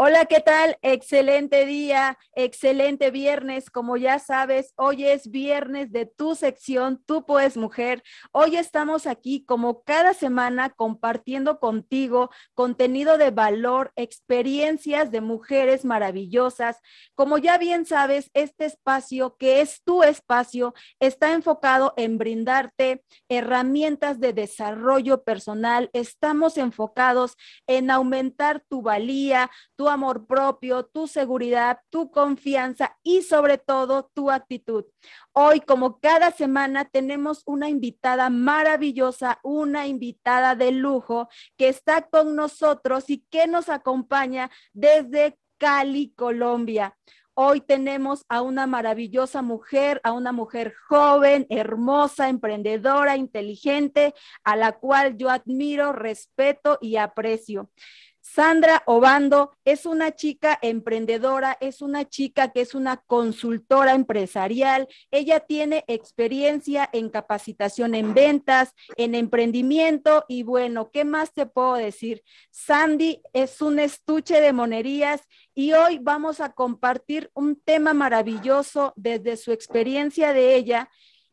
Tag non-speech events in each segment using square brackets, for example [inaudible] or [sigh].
Hola, ¿qué tal? Excelente día, excelente viernes. Como ya sabes, hoy es viernes de tu sección, Tú Puedes Mujer. Hoy estamos aquí como cada semana compartiendo contigo contenido de valor, experiencias de mujeres maravillosas. Como ya bien sabes, este espacio, que es tu espacio, está enfocado en brindarte herramientas de desarrollo personal. Estamos enfocados en aumentar tu valía, tu amor propio, tu seguridad, tu confianza y sobre todo tu actitud. Hoy, como cada semana, tenemos una invitada maravillosa, una invitada de lujo que está con nosotros y que nos acompaña desde Cali, Colombia. Hoy tenemos a una maravillosa mujer, a una mujer joven, hermosa, emprendedora, inteligente, a la cual yo admiro, respeto y aprecio. Sandra Obando es una chica emprendedora, es una chica que es una consultora empresarial. Ella tiene experiencia en capacitación en ventas, en emprendimiento y bueno, ¿qué más te puedo decir? Sandy es un estuche de monerías y hoy vamos a compartir un tema maravilloso desde su experiencia de ella.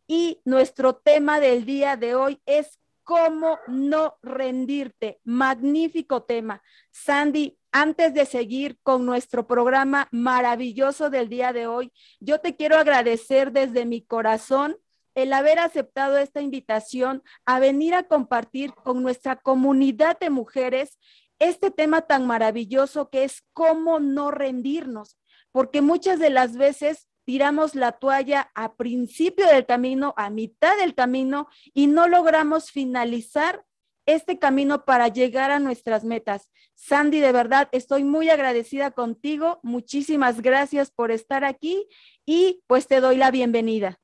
Y nuestro tema del día de hoy es cómo no rendirte. Magnífico tema. Sandy, antes de seguir con nuestro programa maravilloso del día de hoy, yo te quiero agradecer desde mi corazón el haber aceptado esta invitación a venir a compartir con nuestra comunidad de mujeres este tema tan maravilloso que es cómo no rendirnos, porque muchas de las veces tiramos la toalla a principio del camino, a mitad del camino y no logramos finalizar este camino para llegar a nuestras metas. Sandy, de verdad, estoy muy agradecida contigo. Muchísimas gracias por estar aquí y pues te doy la bienvenida.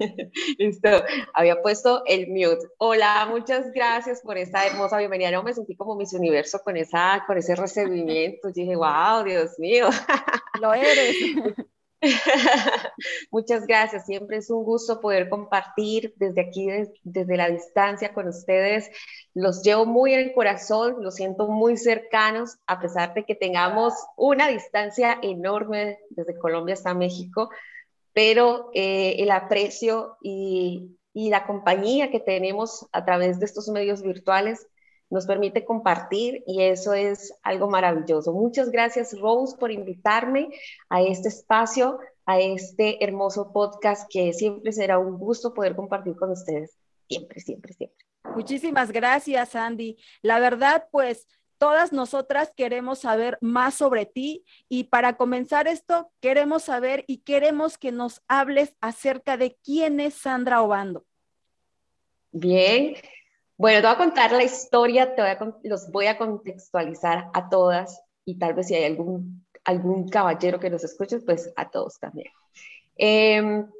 [laughs] Listo, había puesto el mute. Hola, muchas gracias por esta hermosa bienvenida. No me sentí como Miss Universo con, esa, con ese recibimiento. dije, wow, Dios mío. Lo eres. [laughs] Muchas gracias, siempre es un gusto poder compartir desde aquí, desde la distancia con ustedes. Los llevo muy en el corazón, los siento muy cercanos, a pesar de que tengamos una distancia enorme desde Colombia hasta México pero eh, el aprecio y, y la compañía que tenemos a través de estos medios virtuales nos permite compartir y eso es algo maravilloso. Muchas gracias Rose por invitarme a este espacio, a este hermoso podcast que siempre será un gusto poder compartir con ustedes. Siempre, siempre, siempre. Muchísimas gracias, Andy. La verdad, pues Todas nosotras queremos saber más sobre ti y para comenzar esto, queremos saber y queremos que nos hables acerca de quién es Sandra Obando. Bien, bueno, te voy a contar la historia, te los voy a contextualizar a todas y tal vez si hay algún, algún caballero que nos escuche, pues a todos también. Em,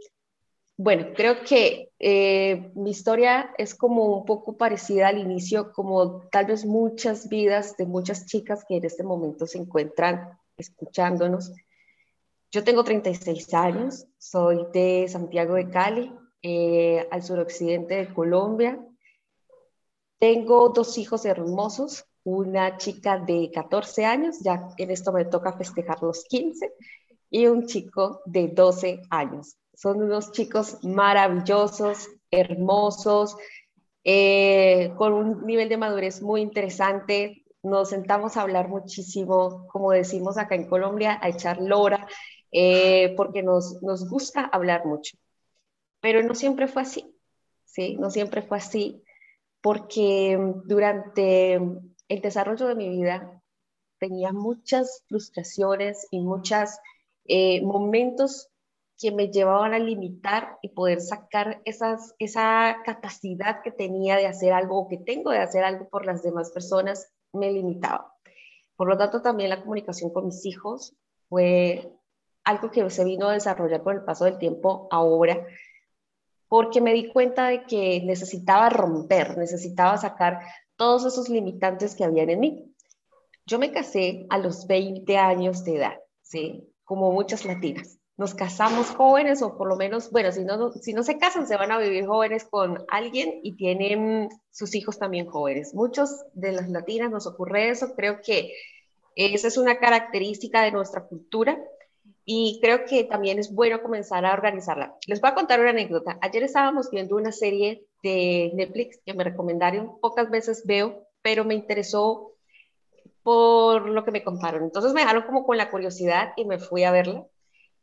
bueno, creo que eh, mi historia es como un poco parecida al inicio, como tal vez muchas vidas de muchas chicas que en este momento se encuentran escuchándonos. Yo tengo 36 años, soy de Santiago de Cali, eh, al suroccidente de Colombia. Tengo dos hijos hermosos, una chica de 14 años, ya en esto me toca festejar los 15, y un chico de 12 años. Son unos chicos maravillosos, hermosos, eh, con un nivel de madurez muy interesante. Nos sentamos a hablar muchísimo, como decimos acá en Colombia, a echar lora, eh, porque nos, nos gusta hablar mucho. Pero no siempre fue así, ¿sí? No siempre fue así, porque durante el desarrollo de mi vida tenía muchas frustraciones y muchos eh, momentos que me llevaban a limitar y poder sacar esas, esa capacidad que tenía de hacer algo o que tengo de hacer algo por las demás personas, me limitaba. Por lo tanto, también la comunicación con mis hijos fue algo que se vino a desarrollar con el paso del tiempo ahora, porque me di cuenta de que necesitaba romper, necesitaba sacar todos esos limitantes que habían en mí. Yo me casé a los 20 años de edad, ¿sí? Como muchas latinas nos casamos jóvenes o por lo menos, bueno, si no, se casan, se van a vivir jóvenes con alguien y tienen sus hijos también jóvenes. Muchos de las latinas nos ocurre eso, creo que esa es una característica de nuestra cultura y creo que también es bueno comenzar a organizarla. Les voy a contar una anécdota. Ayer estábamos viendo una serie de Netflix que me recomendaron, pocas veces veo, pero me interesó por lo que me contaron. Entonces me dejaron como con la curiosidad y me fui a verla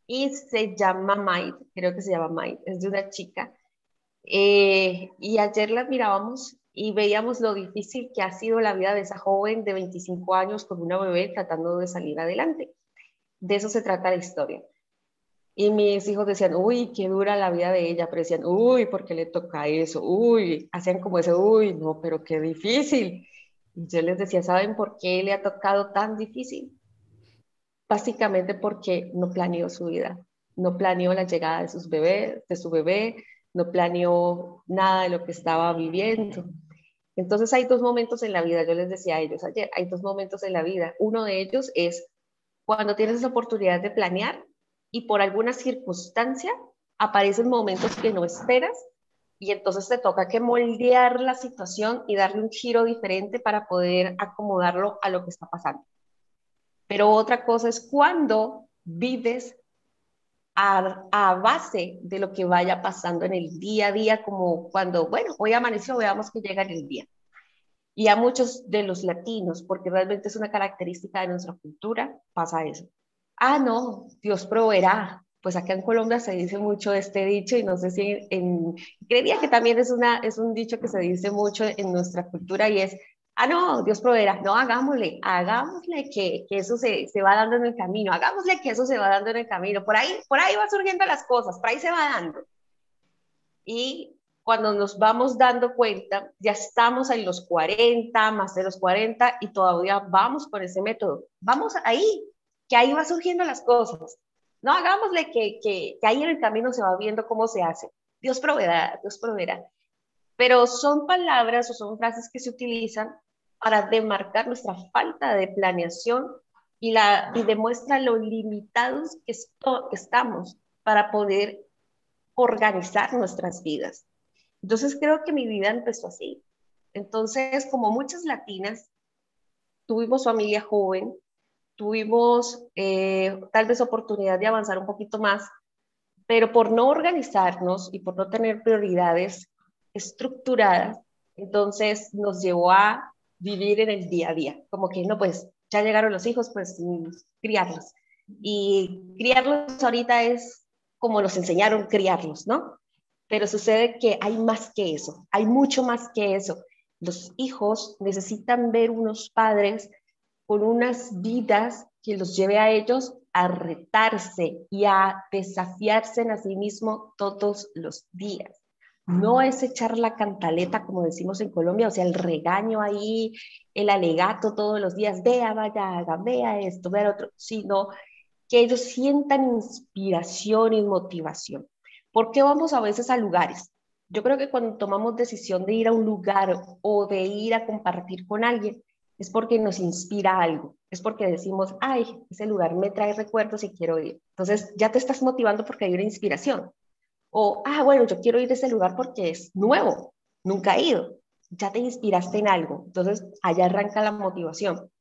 y se llama Maid, creo que se llama Maid, es de una chica. Eh, y ayer la mirábamos y veíamos lo difícil que ha sido la vida de esa joven de 25 años con una bebé tratando de salir adelante. De eso se trata la historia. Y mis hijos decían, uy, qué dura la vida de ella, pero decían, uy, ¿por qué le toca eso? Uy, hacían como ese, uy, no, pero qué difícil. Y yo les decía, ¿saben por qué le ha tocado tan difícil? Básicamente porque no planeó su vida, no planeó la llegada de, sus bebés, de su bebé, no planeó nada de lo que estaba viviendo. Entonces hay dos momentos en la vida, yo les decía a ellos ayer, hay dos momentos en la vida. Uno de ellos es cuando tienes la oportunidad de planear y por alguna circunstancia aparecen momentos que no esperas y entonces te toca que moldear la situación y darle un giro diferente para poder acomodarlo a lo que está pasando. Pero otra cosa es cuando vives a, base de lo que vaya pasando en el día a día, como cuando, bueno, hoy amaneció, veamos que llega en el día. Y a muchos de los latinos, porque realmente es una característica de nuestra cultura, pasa eso. Ah, no, Dios proveerá. Pues acá en Colombia se dice mucho este dicho y no sé si en, que también es, una, es un dicho que se dice mucho en nuestra cultura y es, ah, no, Dios proveerá, no, hagámosle, hagámosle que, que eso se, se, va dando en el camino, hagámosle que eso se va dando en el camino, por ahí, por ahí van surgiendo las cosas, por ahí se va dando. Y cuando nos vamos dando cuenta, ya estamos en los 40, más de los 40 y todavía vamos con ese método. Vamos ahí, que ahí va surgiendo las cosas. No, hagámosle que, que, que ahí en el camino se va viendo cómo se hace. Dios proveerá, Dios proveerá. Pero son palabras o son frases que se utilizan para demarcar nuestra falta de planeación y, la, y demuestra lo limitados que, estamos para poder organizar nuestras vidas. Entonces creo que mi vida empezó así. Entonces, como muchas latinas, tuvimos familia joven, tuvimos eh, tal vez oportunidad de avanzar un poquito más, pero por no organizarnos y por no tener prioridades estructuradas, entonces nos llevó a vivir en el día a día, como que no, pues ya llegaron los hijos, pues criarlos. Y criarlos ahorita es como los enseñaron criarlos, ¿no? Pero sucede que hay más que eso, hay mucho más que eso. Los hijos necesitan ver unos padres con unas vidas que los lleve a ellos a retarse y a desafiarse a sí mismo todos los días no es echar la cantaleta, como decimos en Colombia, o sea, el regaño ahí, el alegato todos los días, vea, vaya, haga, vea esto, vea otro, sino que ellos sientan inspiración y motivación. ¿Por qué vamos a veces a lugares? Yo creo que cuando tomamos decisión de ir a un lugar o de ir a compartir con alguien, es porque nos inspira algo, es porque decimos, ay, ese lugar me trae recuerdos y quiero ir. Entonces ya te estás motivando porque hay una inspiración. O, ah, bueno, yo quiero ir a ese lugar porque es nuevo, nunca he ido. Ya te inspiraste en algo. Entonces, allá arranca la motivación.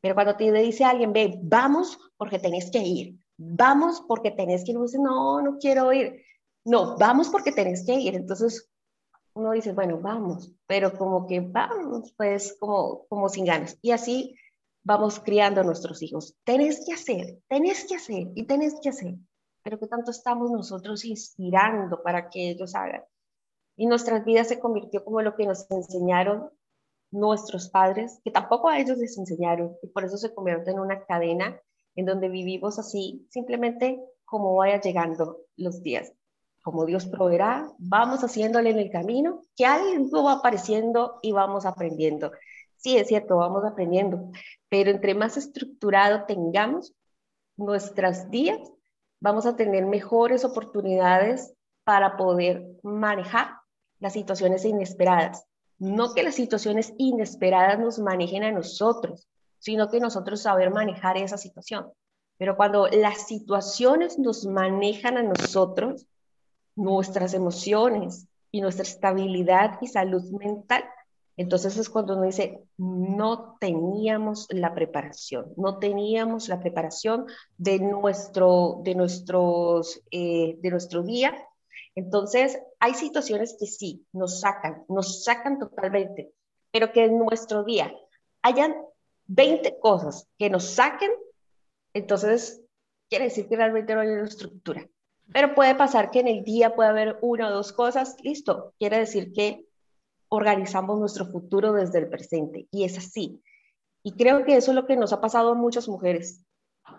Pero cuando te dice alguien, ve, vamos porque tenés que ir. Vamos porque tenés que ir. no, no quiero ir. No, vamos porque tenés que ir. Entonces, uno dice, bueno, vamos. Pero como que vamos, pues como, como sin ganas. Y así vamos criando a nuestros hijos. Tenés que hacer, tenés que hacer y tenés que hacer pero que tanto estamos nosotros inspirando para que ellos hagan. Y nuestras vidas se convirtió como lo que nos enseñaron nuestros padres, que tampoco a ellos les enseñaron, y por eso se convierte en una cadena en donde vivimos así, simplemente como vaya llegando los días. Como Dios proveerá, vamos haciéndole en el camino, que algo va apareciendo y vamos aprendiendo. Sí, es cierto, vamos aprendiendo, pero entre más estructurado tengamos nuestras días, vamos a tener mejores oportunidades para poder manejar las situaciones inesperadas. No que las situaciones inesperadas nos manejen a nosotros, sino que nosotros saber manejar esa situación. Pero cuando las situaciones nos manejan a nosotros, nuestras emociones y nuestra estabilidad y salud mental, entonces es cuando uno dice, no teníamos la preparación, no teníamos la preparación de nuestro, de nuestros, eh, de nuestro día. Entonces, hay situaciones que sí, nos sacan, nos sacan totalmente, pero que en nuestro día hayan 20 cosas que nos saquen, entonces quiere decir que realmente no hay una estructura. Pero puede pasar que en el día pueda haber una o dos cosas, listo, quiere decir que organizamos nuestro futuro desde el presente y es así. Y creo que eso es lo que nos ha pasado a muchas mujeres.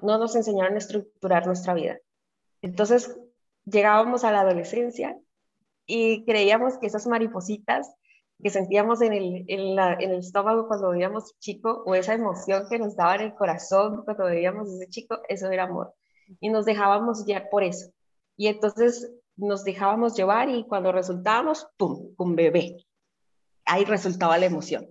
No nos enseñaron a estructurar nuestra vida. Entonces llegábamos a la adolescencia y creíamos que esas maripositas que sentíamos en el, estómago cuando veíamos chico o esa emoción que nos daba en el corazón cuando veíamos ese chico, eso era amor. Y nos dejábamos guiar por eso. Y entonces nos dejábamos llevar y cuando resultábamos, ¡pum!, un bebé ahí resultaba la emoción.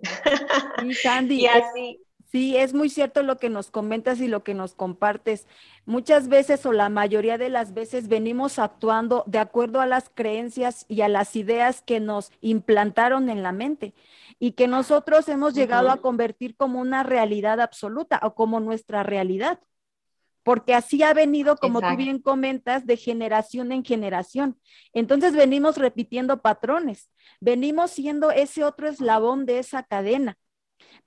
Sí, [laughs] Sandy. y así. sí, es muy cierto lo que nos comentas y lo que nos compartes. Muchas veces o la mayoría de las veces venimos actuando de acuerdo a las creencias y a las ideas que nos implantaron en la mente y que nosotros hemos llegado a convertir como una realidad absoluta o como nuestra realidad porque así ha venido, como tú bien comentas, de generación en generación. Entonces venimos repitiendo patrones, venimos siendo ese otro eslabón de esa cadena.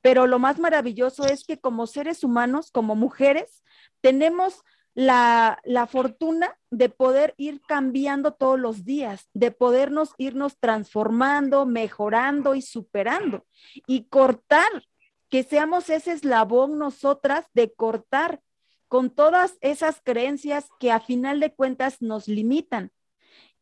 Pero lo más maravilloso es que como seres humanos, como mujeres, tenemos la, la, fortuna de poder ir cambiando todos los días, de podernos irnos transformando, mejorando y superando y cortar, que seamos ese eslabón nosotras de cortar con todas esas creencias que a final de cuentas nos limitan,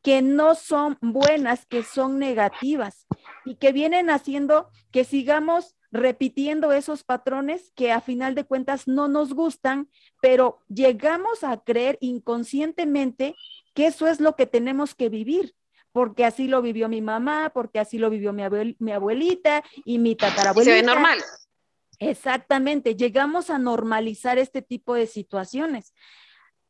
que no son buenas, que son negativas y que vienen haciendo que sigamos repitiendo esos patrones que a final de cuentas no nos gustan, pero llegamos a creer inconscientemente que eso es lo que tenemos que vivir, porque así lo vivió mi mamá, porque así lo vivió mi, abuelita y mi tatarabuelita. se ve normal. Exactamente, llegamos a normalizar este tipo de situaciones.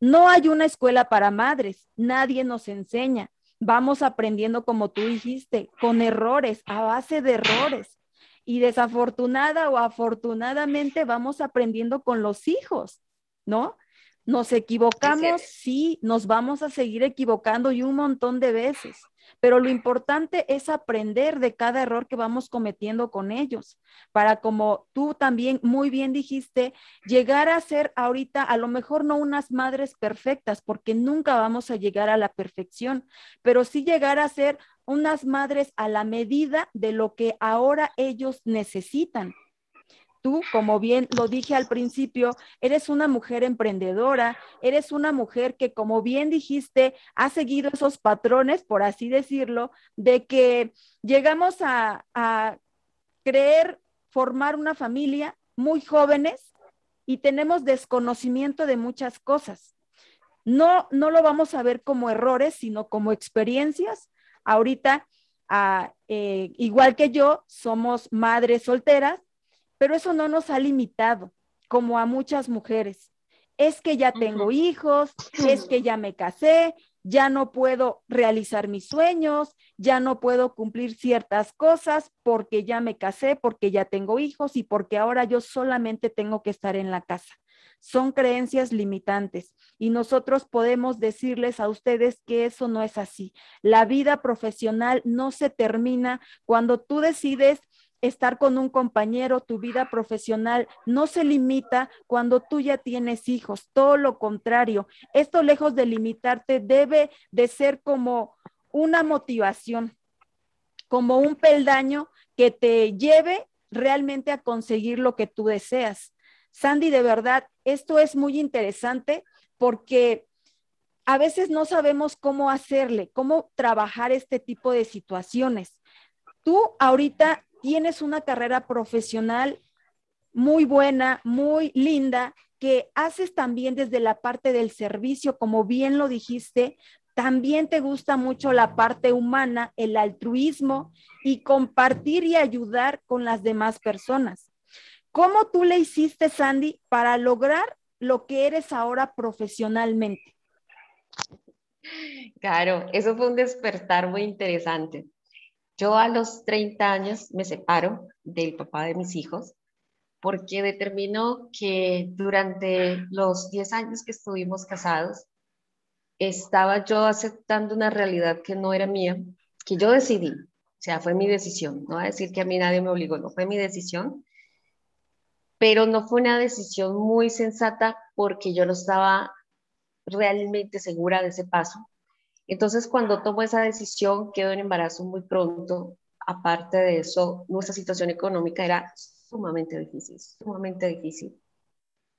No hay una escuela para madres, nadie nos enseña. Vamos aprendiendo, como tú dijiste, con errores, a base de errores. Y desafortunada o afortunadamente vamos aprendiendo con los hijos, ¿no? Nos equivocamos, sí, nos vamos a seguir equivocando y un montón de veces. Pero lo importante es aprender de cada error que vamos cometiendo con ellos, para como tú también muy bien dijiste, llegar a ser ahorita a lo mejor no unas madres perfectas, porque nunca vamos a llegar a la perfección, pero sí llegar a ser unas madres a la medida de lo que ahora ellos necesitan tú, como bien lo dije al principio, eres una mujer emprendedora, eres una mujer que, como bien dijiste, ha seguido esos patrones, por así decirlo, de que llegamos a, creer formar una familia muy jóvenes y tenemos desconocimiento de muchas cosas. No, no lo vamos a ver como errores, sino como experiencias. Ahorita, ah, eh, igual que yo, somos madres solteras pero eso no nos ha limitado, como a muchas mujeres. Es que ya tengo hijos, es que ya me casé, ya no puedo realizar mis sueños, ya no puedo cumplir ciertas cosas porque ya me casé, porque ya tengo hijos y porque ahora yo solamente tengo que estar en la casa. Son creencias limitantes y nosotros podemos decirles a ustedes que eso no es así. La vida profesional no se termina cuando tú decides estar con un compañero, tu vida profesional no se limita cuando tú ya tienes hijos, todo lo contrario. Esto lejos de limitarte debe de ser como una motivación, como un peldaño que te lleve realmente a conseguir lo que tú deseas. Sandy, de verdad, esto es muy interesante porque a veces no sabemos cómo hacerle, cómo trabajar este tipo de situaciones. Tú ahorita tienes una carrera profesional muy buena, muy linda, que haces también desde la parte del servicio, como bien lo dijiste, también te gusta mucho la parte humana, el altruismo y compartir y ayudar con las demás personas. ¿Cómo tú le hiciste, Sandy, para lograr lo que eres ahora profesionalmente? Claro, eso fue un despertar muy interesante. Yo a los 30 años me separo del papá de mis hijos porque determinó que durante los 10 años que estuvimos casados, estaba yo aceptando una realidad que no era mía, que yo decidí, o sea, fue mi decisión, no voy a decir que a mí nadie me obligó, no fue mi decisión, pero no fue una decisión muy sensata porque yo no estaba realmente segura de ese paso. Entonces, cuando tomo esa decisión, quedo en embarazo muy pronto. Aparte de eso, nuestra situación económica era sumamente difícil, sumamente difícil.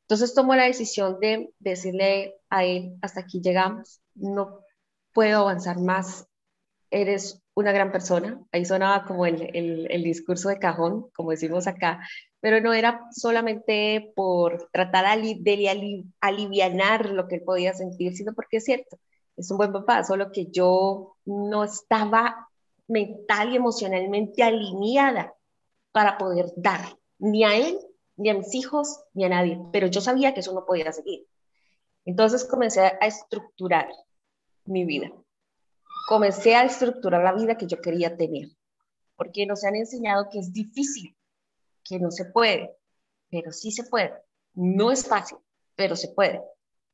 Entonces tomo la decisión de decirle a él, hasta aquí llegamos, no puedo avanzar más, eres una gran persona. Ahí sonaba como el, el, discurso de cajón, como decimos acá, pero no era solamente por tratar de aliviar lo que él podía sentir, sino porque es cierto, es un buen papá, solo que yo no estaba mental y emocionalmente alineada para poder dar ni a él, ni a mis hijos, ni a nadie, pero yo sabía que eso no podía seguir. Entonces comencé a estructurar mi vida. Comencé a estructurar la vida que yo quería tener, porque nos han enseñado que es difícil, que no se puede, pero sí se puede. No es fácil, pero se puede.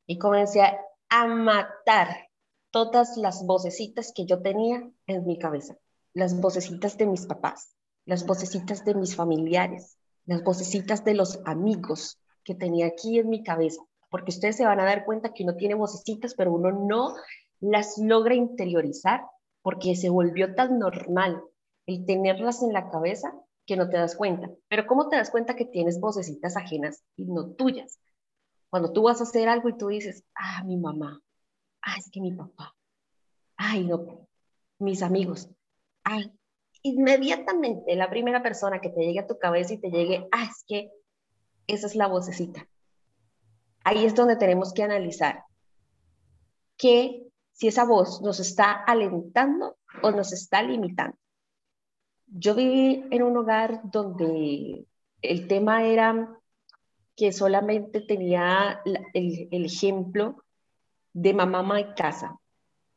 Y comencé a matar todas las vocecitas que yo tenía en mi cabeza, las vocecitas de mis papás, las vocecitas de mis familiares, las vocecitas de los amigos que tenía aquí en mi cabeza, porque ustedes se van a dar cuenta que uno tiene vocecitas, pero uno no las logra interiorizar porque se volvió tan normal el tenerlas en la cabeza que no te das cuenta. Pero ¿cómo te das cuenta que tienes vocecitas ajenas y no tuyas? Cuando tú vas a hacer algo y tú dices, ah, mi mamá, ah, es que mi papá, ay, no, mis amigos, ay, inmediatamente la primera persona que te llegue a tu cabeza y te llegue, ah, es que esa es la vocecita. Ahí es donde tenemos que analizar que si esa voz nos está alentando o nos está limitando. Yo viví en un hogar donde el tema era que solamente tenía el, el ejemplo de mamá, y casa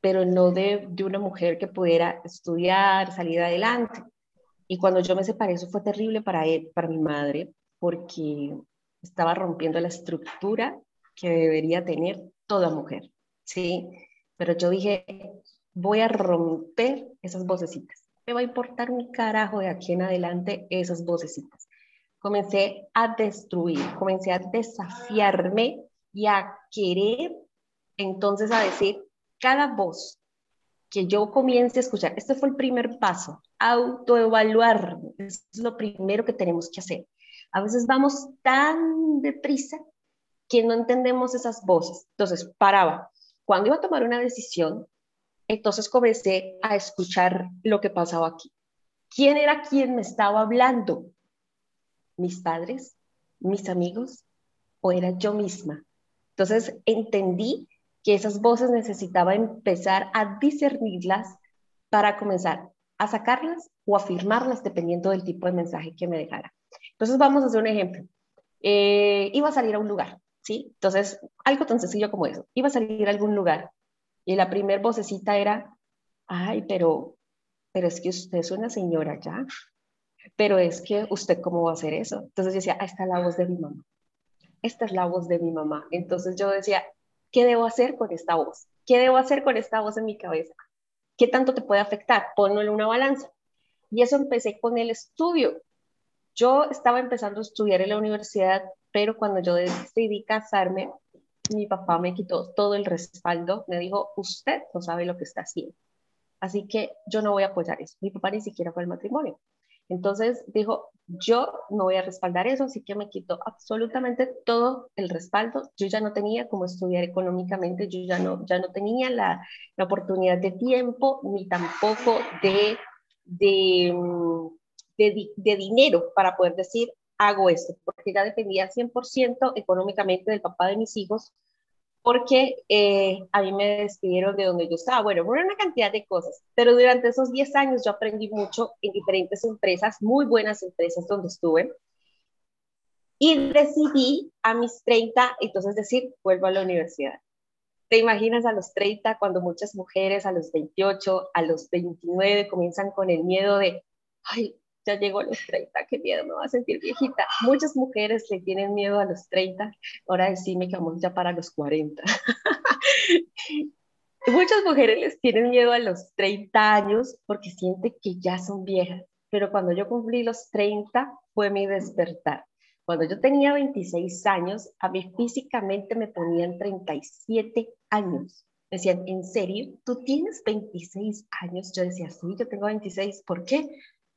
pero no de, de una mujer que pudiera estudiar, salir adelante. Y cuando yo me separé, eso fue terrible para él, para mi madre, porque estaba rompiendo la estructura que debería tener toda mujer, ¿sí? Pero yo dije, voy a romper esas vocecitas. Me va a importar un carajo de aquí en adelante esas vocecitas. Comencé a destruir, comencé a desafiarme y a querer entonces a decir, cada voz que yo comience a escuchar, este fue el primer paso, autoevaluar, es lo primero que tenemos que hacer. A veces vamos tan deprisa que no entendemos esas voces. Entonces, paraba. Cuando iba a tomar una decisión, entonces comencé a escuchar lo que pasaba aquí. ¿Quién era quien me estaba hablando? ¿Mis padres? ¿Mis amigos? ¿O era yo misma? Entonces entendí que esas voces necesitaba empezar a discernirlas para comenzar a sacarlas o afirmarlas dependiendo del tipo de mensaje que me dejara. Entonces vamos a hacer un ejemplo. Eh, iba a salir a un lugar, ¿sí? Entonces, algo tan sencillo como eso. Iba a salir a algún lugar y la primer vocecita era, ay, pero, pero es que usted es una señora ya, pero es que usted cómo va a hacer eso. Entonces yo decía, ah, esta es la voz de mi mamá. Esta es la voz de mi mamá. Entonces yo decía, ¿qué debo hacer con esta voz? ¿Qué debo hacer con esta voz en mi cabeza? ¿Qué tanto te puede afectar? Ponlo en una balanza. Y eso empecé con el estudio. Yo estaba empezando a estudiar en la universidad, pero cuando yo decidí casarme, mi papá me quitó todo el respaldo. Me dijo, usted no sabe lo que está haciendo. Así que yo no voy a apoyar eso. Mi papá ni siquiera fue al matrimonio. Entonces dijo, yo no voy a respaldar eso, así que me quitó absolutamente todo el respaldo. Yo ya no tenía cómo estudiar económicamente, yo ya no, ya no tenía la, la oportunidad de tiempo ni tampoco de, de, de, de dinero para poder decir, hago esto, porque ya dependía 100% económicamente del papá de mis hijos porque eh, a mí me despidieron de donde yo estaba. Bueno, por una cantidad de cosas, pero durante esos 10 años yo aprendí mucho en diferentes empresas, muy buenas empresas donde estuve. Y decidí a mis 30, entonces decir, vuelvo a la universidad. ¿Te imaginas a los 30 cuando muchas mujeres a los 28, a los 29 comienzan con el miedo de, ay, ya llegó a los 30, qué miedo, me voy a sentir viejita. Muchas mujeres le tienen miedo a los 30, ahora decime que vamos ya para los 40. [laughs] Muchas mujeres les tienen miedo a los 30 años porque sienten que ya son viejas, pero cuando yo cumplí los 30 fue mi despertar. Cuando yo tenía 26 años, a mí físicamente me ponían 37 años. Me decían, ¿en serio? ¿Tú tienes 26 años? Yo decía, sí, yo tengo 26. ¿Por qué?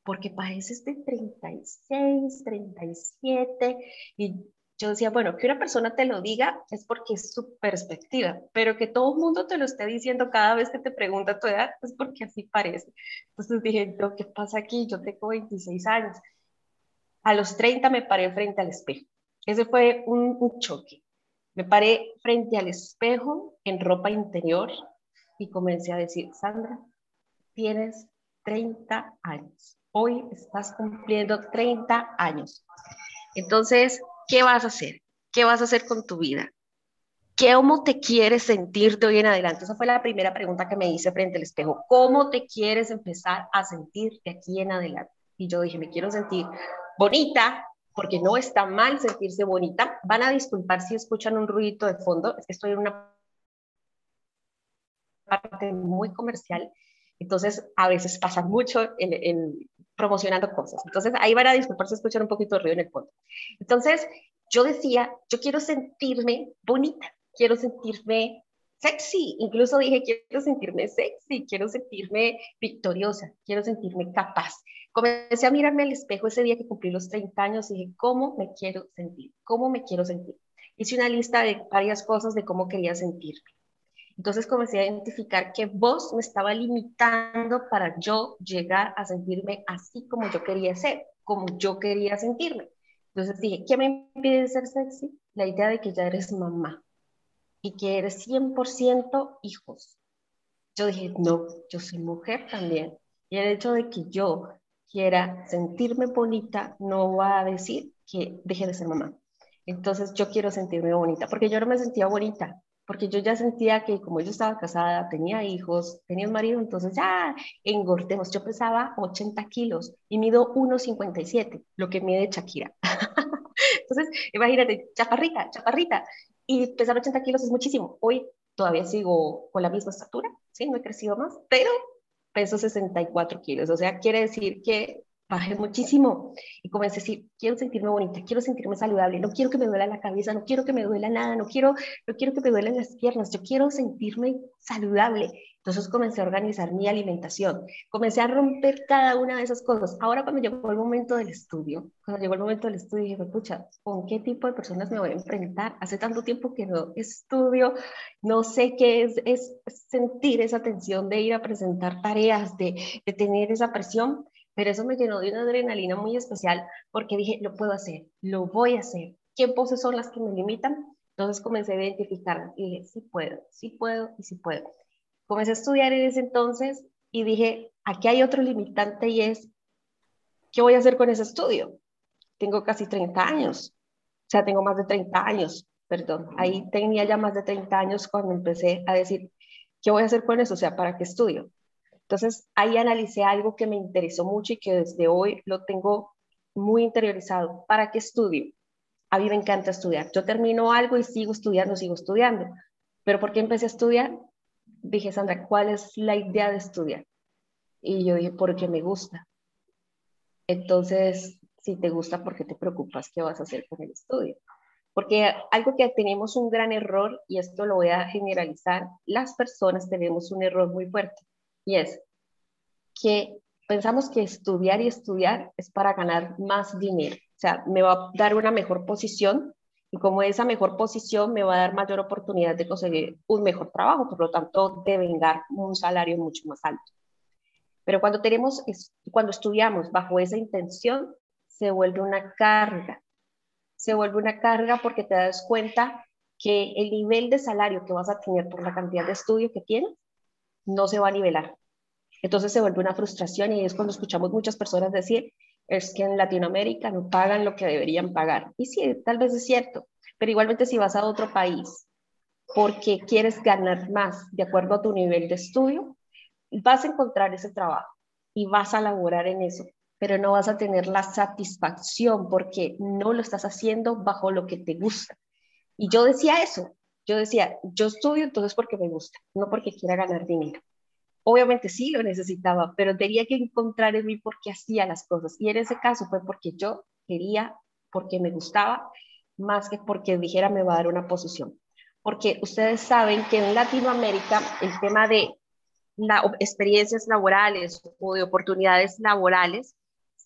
Porque pareces de 36, 37. Y yo decía, bueno, que una persona te lo diga es porque es su perspectiva, pero que todo el mundo te lo esté diciendo cada vez que te pregunta tu edad es porque así parece. Entonces dije, ¿qué pasa aquí? Yo tengo 26 años. A los 30 me paré frente al espejo. Ese fue un, un choque. Me paré frente al espejo en ropa interior y comencé a decir, Sandra, tienes 30 años. Hoy estás cumpliendo 30 años. Entonces, ¿qué vas a hacer? ¿Qué vas a hacer con tu vida? ¿Cómo te quieres sentir de hoy en adelante? Esa fue la primera pregunta que me hice frente al espejo. ¿Cómo te quieres empezar a sentir de aquí en adelante? Y yo dije, me quiero sentir bonita, porque no está mal sentirse bonita. Van a disculpar si escuchan un ruido de fondo, es que estoy en una parte muy comercial, entonces a veces pasa mucho en, promocionando cosas. Entonces, ahí van a disculparse escuchar un poquito de ruido en el fondo. Entonces, yo decía, yo quiero sentirme bonita, quiero sentirme sexy, incluso dije, quiero sentirme sexy, quiero sentirme victoriosa, quiero sentirme capaz. Comencé a mirarme al espejo ese día que cumplí los 30 años y dije, ¿cómo me quiero sentir? ¿Cómo me quiero sentir? Hice una lista de varias cosas de cómo quería sentirme. Entonces comencé a identificar que vos me estaba limitando para yo llegar a sentirme así como yo quería ser, como yo quería sentirme. Entonces dije, ¿qué me impide ser sexy? La idea de que ya eres mamá y que eres 100% hijos. Yo dije, no, yo soy mujer también. Y el hecho de que yo quiera sentirme bonita no va a decir que deje de ser mamá. Entonces yo quiero sentirme bonita, porque yo no me sentía bonita porque yo ya sentía que como yo estaba casada, tenía hijos, tenía un marido, entonces ya engordemos. Yo pesaba 80 kilos y mido 1,57, lo que mide Shakira. [laughs] entonces, imagínate, chaparrita, chaparrita. Y pesar 80 kilos es muchísimo. Hoy todavía sigo con la misma estatura, ¿sí? No he crecido más, pero peso 64 kilos. O sea, quiere decir que bajé muchísimo y comencé a decir, quiero sentirme bonita, quiero sentirme saludable, no quiero que me duela la cabeza, no quiero que me duela nada, no quiero, no quiero que me duelen las piernas, yo quiero sentirme saludable. Entonces comencé a organizar mi alimentación, comencé a romper cada una de esas cosas. Ahora cuando llegó el momento del estudio, cuando llegó el momento del estudio, dije, pucha, ¿con qué tipo de personas me voy a enfrentar? Hace tanto tiempo que no estudio, no sé qué es, es sentir esa tensión de ir a presentar tareas, de, de tener esa presión pero eso me llenó de una adrenalina muy especial porque dije, lo puedo hacer, lo voy a hacer. ¿Qué poses son las que me limitan? Entonces comencé a identificar y dije, sí puedo, sí puedo y sí puedo. Comencé a estudiar en ese entonces y dije, aquí hay otro limitante y es, ¿qué voy a hacer con ese estudio? Tengo casi 30 años, o sea, tengo más de 30 años, perdón, ahí tenía ya más de 30 años cuando empecé a decir, ¿qué voy a hacer con eso? O sea, ¿para qué estudio? Entonces ahí analicé algo que me interesó mucho y que desde hoy lo tengo muy interiorizado. ¿Para qué estudio? A mí me encanta estudiar. Yo termino algo y sigo estudiando, sigo estudiando. Pero ¿por qué empecé a estudiar? Dije, Sandra, ¿cuál es la idea de estudiar? Y yo dije, porque me gusta. Entonces, si te gusta, ¿por qué te preocupas? ¿Qué vas a hacer con el estudio? Porque algo que tenemos un gran error, y esto lo voy a generalizar, las personas tenemos un error muy fuerte y es que pensamos que estudiar y estudiar es para ganar más dinero. O sea, me va a dar una mejor posición y como esa mejor posición me va a dar mayor oportunidad de conseguir un mejor trabajo, por lo tanto, de vengar un salario mucho más alto. Pero cuando tenemos, cuando estudiamos bajo esa intención, se vuelve una carga. Se vuelve una carga porque te das cuenta que el nivel de salario que vas a tener por la cantidad de estudio que tienes no se va a nivelar. Entonces se vuelve una frustración y es cuando escuchamos muchas personas decir, es que en Latinoamérica no pagan lo que deberían pagar. Y sí, tal vez es cierto, pero igualmente si vas a otro país porque quieres ganar más de acuerdo a tu nivel de estudio, vas a encontrar ese trabajo y vas a laborar en eso, pero no vas a tener la satisfacción porque no lo estás haciendo bajo lo que te gusta. Y yo decía eso, yo decía, yo estudio entonces porque me gusta, no porque quiera ganar dinero. Obviamente sí lo necesitaba, pero tenía que encontrar en mí por qué hacía las cosas. Y en ese caso fue porque yo quería, porque me gustaba, más que porque dijera me va a dar una posición. Porque ustedes saben que en Latinoamérica el tema de experiencias laborales o de oportunidades laborales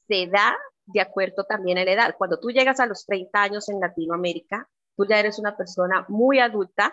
se da de acuerdo también a la edad. Cuando tú llegas a los 30 años en Latinoamérica, tú ya eres una persona muy adulta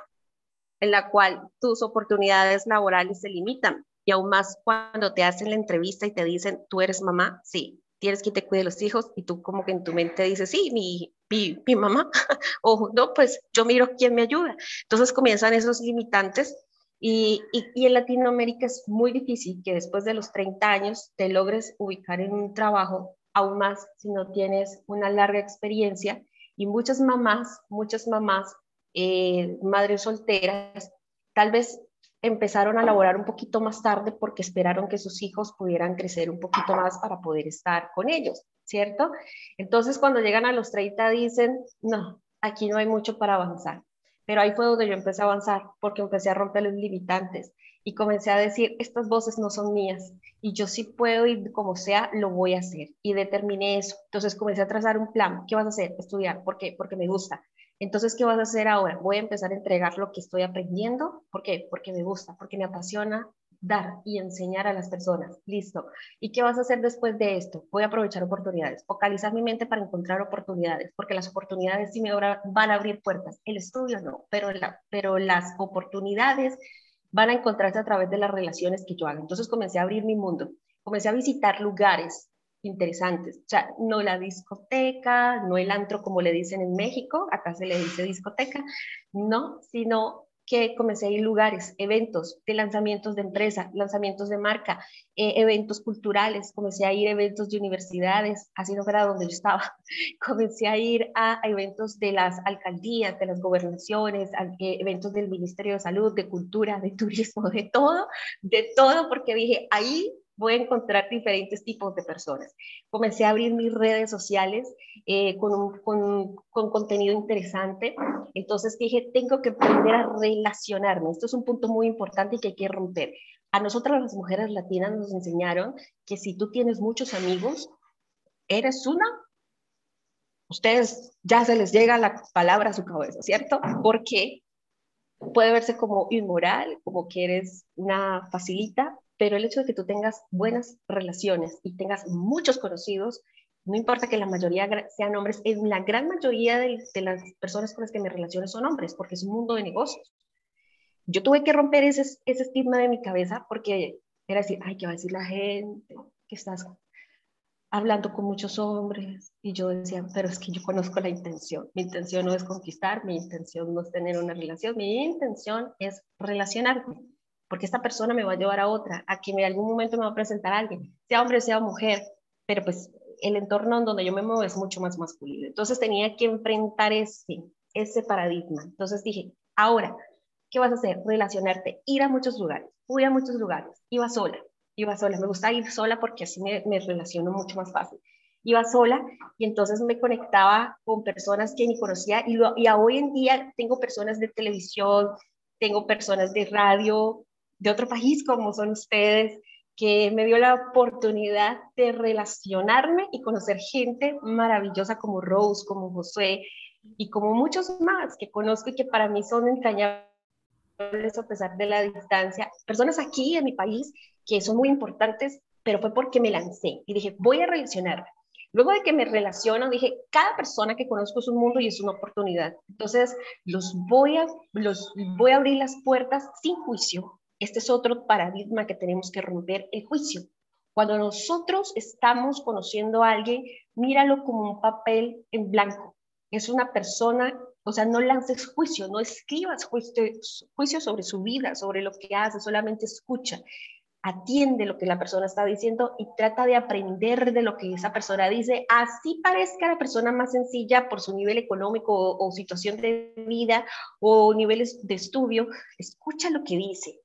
en la cual tus oportunidades laborales se limitan. Y aún más cuando te hacen la entrevista y te dicen, tú eres mamá, sí, tienes que te cuide los hijos y tú como que en tu mente dices, sí, mi, mi, mi mamá, [laughs] o no, pues yo miro quién me ayuda. Entonces comienzan esos limitantes y, y, en Latinoamérica es muy difícil que después de los 30 años te logres ubicar en un trabajo, aún más si no tienes una larga experiencia. Y muchas mamás, muchas mamás, eh, madres solteras, tal vez empezaron a laborar un poquito más tarde porque esperaron que sus hijos pudieran crecer un poquito más para poder estar con ellos, ¿cierto? Entonces cuando llegan a los 30 dicen, no, aquí no hay mucho para avanzar. Pero ahí fue donde yo empecé a avanzar, porque empecé a romper los limitantes y comencé a decir, estas voces no son mías y yo sí puedo y como sea, lo voy a hacer. Y determiné eso. Entonces comencé a trazar un plan. ¿Qué vas a hacer? Estudiar. ¿Por qué? Porque me gusta. Entonces, ¿qué vas a hacer ahora? Voy a empezar a entregar lo que estoy aprendiendo. ¿Por qué? Porque me gusta, porque me apasiona dar y enseñar a las personas. Listo. ¿Y qué vas a hacer después de esto? Voy a aprovechar oportunidades, focalizar mi mente para encontrar oportunidades, porque las oportunidades sí me van a abrir puertas. El estudio no, pero, la, pero las oportunidades van a encontrarse a través de las relaciones que yo haga. Entonces comencé a abrir mi mundo, comencé a visitar lugares interesantes, o sea, no la discoteca, no el antro como le dicen en México, acá se le dice discoteca, no, sino que comencé a ir lugares, eventos de lanzamientos de empresa, lanzamientos de marca, eh, eventos culturales, comencé a ir a eventos de universidades, así no fuera donde yo estaba, [laughs] comencé a ir a, eventos de las alcaldías, de las gobernaciones, eh, eventos del Ministerio de Salud, de Cultura, de Turismo, de todo, de todo, porque dije, ahí voy a encontrar diferentes tipos de personas. Comencé a abrir mis redes sociales eh, con, con, con, contenido interesante. Entonces dije, tengo que aprender a relacionarme. Esto es un punto muy importante y que hay que romper. A nosotras las mujeres latinas nos enseñaron que si tú tienes muchos amigos, eres una. Ustedes ya se les llega la palabra a su cabeza, ¿cierto? Porque puede verse como inmoral, como que eres una facilita, pero el hecho de que tú tengas buenas relaciones y tengas muchos conocidos, no importa que la mayoría sean hombres, en la gran mayoría de, las personas con las que me relaciono son hombres, porque es un mundo de negocios. Yo tuve que romper ese, ese estigma de mi cabeza porque era decir, ay, ¿qué va a decir la gente? Que estás hablando con muchos hombres. Y yo decía, pero es que yo conozco la intención. Mi intención no es conquistar, mi intención no es tener una relación, mi intención es relacionarme porque esta persona me va a llevar a otra, a que en algún momento me va a presentar a alguien, sea hombre, sea mujer, pero pues el entorno en donde yo me muevo es mucho más masculino. Entonces tenía que enfrentar ese, ese paradigma. Entonces dije, ahora, ¿qué vas a hacer? Relacionarte, ir a muchos lugares. Fui a muchos lugares, iba sola, iba sola. Me gusta ir sola porque así me, me relaciono mucho más fácil. Iba sola y entonces me conectaba con personas que ni conocía y, lo, y hoy en día tengo personas de televisión, tengo personas de radio, de otro país como son ustedes, que me dio la oportunidad de relacionarme y conocer gente maravillosa como Rose, como José y como muchos más que conozco y que para mí son entrañables a pesar de la distancia. Personas aquí en mi país que son muy importantes, pero fue porque me lancé y dije, voy a relacionarme. Luego de que me relaciono, dije, cada persona que conozco es un mundo y es una oportunidad. Entonces, los voy a, los voy a abrir las puertas sin juicio, este es otro paradigma que tenemos que romper, el juicio. Cuando nosotros estamos conociendo a alguien, míralo como un papel en blanco. Es una persona, o sea, no lances juicio, no escribas juicio, juicio sobre su vida, sobre lo que hace, solamente escucha. atiende lo que la persona está diciendo y trata de aprender de lo que esa persona dice, así parezca la persona más sencilla por su nivel económico o, situación de vida o niveles de estudio, escucha lo que dice.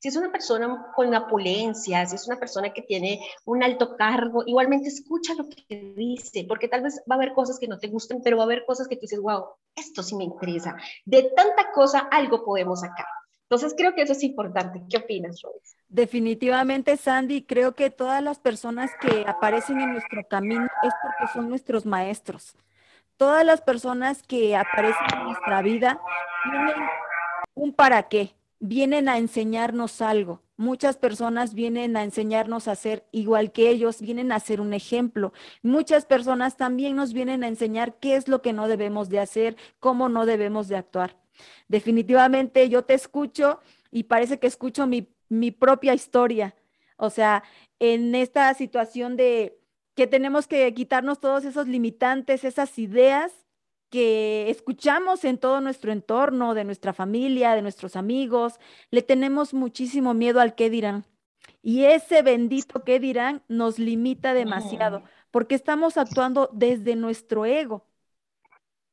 Si es una persona con una opulencia, si es una persona que tiene un alto cargo, igualmente escucha lo que dice, porque tal vez va a haber cosas que no te gusten, pero va a haber cosas que tú dices, wow, esto sí me interesa. De tanta cosa, algo podemos sacar. Entonces creo que eso es importante. ¿Qué opinas, Royce? Definitivamente, Sandy, creo que todas las personas que aparecen en nuestro camino es porque son nuestros maestros. Todas las personas que aparecen en nuestra vida tienen un para qué, vienen a enseñarnos algo. Muchas personas vienen a enseñarnos a ser igual que ellos, vienen a ser un ejemplo. Muchas personas también nos vienen a enseñar qué es lo que no debemos de hacer, cómo no debemos de actuar. Definitivamente yo te escucho y parece que escucho mi, mi propia historia. O sea, en esta situación de que tenemos que quitarnos todos esos limitantes, esas ideas que escuchamos en todo nuestro entorno, de nuestra familia, de nuestros amigos, le tenemos muchísimo miedo al qué dirán. Y ese bendito qué dirán nos limita demasiado, porque estamos actuando desde nuestro ego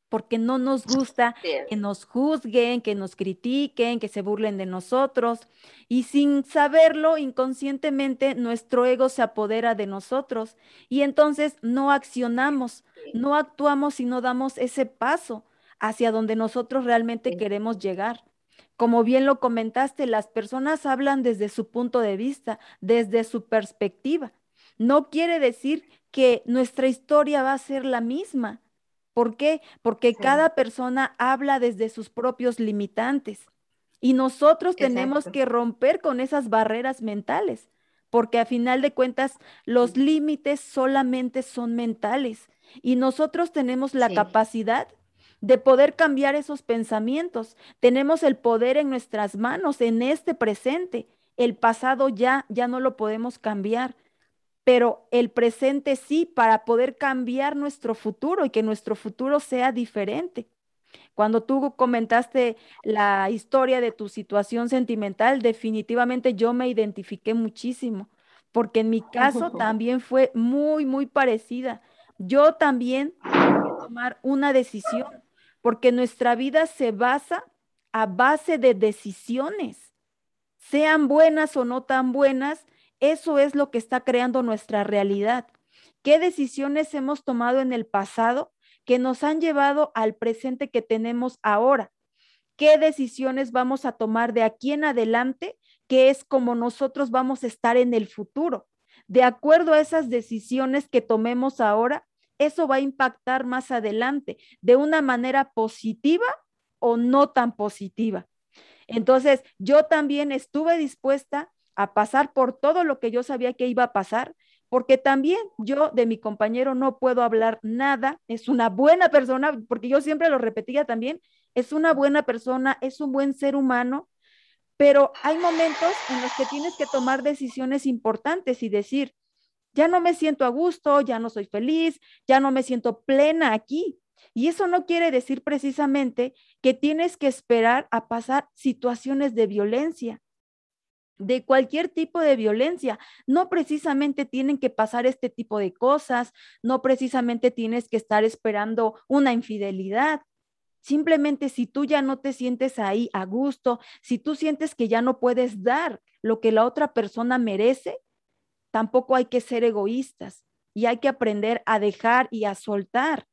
porque no nos gusta que nos juzguen, que nos critiquen, que se burlen de nosotros. Y sin saberlo, inconscientemente, nuestro ego se apodera de nosotros y entonces no accionamos, no actuamos y no damos ese paso hacia donde nosotros realmente queremos llegar. Como bien lo comentaste, las personas hablan desde su punto de vista, desde su perspectiva. No quiere decir que nuestra historia va a ser la misma ¿Por qué? Porque cada persona habla desde sus propios limitantes y nosotros tenemos que romper con esas barreras mentales, porque a final de cuentas los límites solamente son mentales y nosotros tenemos la capacidad de poder cambiar esos pensamientos. Tenemos el poder en nuestras manos en este presente. El pasado ya, ya no lo podemos cambiar pero el presente sí para poder cambiar nuestro futuro y que nuestro futuro sea diferente. Cuando tú comentaste la historia de tu situación sentimental, definitivamente yo me identifiqué muchísimo, porque en mi caso también fue muy, muy parecida. Yo también tuve que tomar una decisión, porque nuestra vida se basa a base de decisiones, sean buenas o no tan buenas, eso es lo que está creando nuestra realidad. ¿Qué decisiones hemos tomado en el pasado que nos han llevado al presente que tenemos ahora? ¿Qué decisiones vamos a tomar de aquí en adelante, que es como nosotros vamos a estar en el futuro? De acuerdo a esas decisiones que tomemos ahora, eso va a impactar más adelante de una manera positiva o no tan positiva. Entonces, yo también estuve dispuesta a pasar por todo lo que yo sabía que iba a pasar, porque también yo de mi compañero no puedo hablar nada, es una buena persona, porque yo siempre lo repetía también, es una buena persona, es un buen ser humano, pero hay momentos en los que tienes que tomar decisiones importantes y decir, ya no me siento a gusto, ya no soy feliz, ya no me siento plena aquí. Y eso no quiere decir precisamente que tienes que esperar a pasar situaciones de violencia de cualquier tipo de violencia. No precisamente tienen que pasar este tipo de cosas, no precisamente tienes que estar esperando una infidelidad. Simplemente si tú ya no te sientes ahí a gusto, si tú sientes que ya no puedes dar lo que la otra persona merece, tampoco hay que ser egoístas y hay que aprender a dejar y a soltar.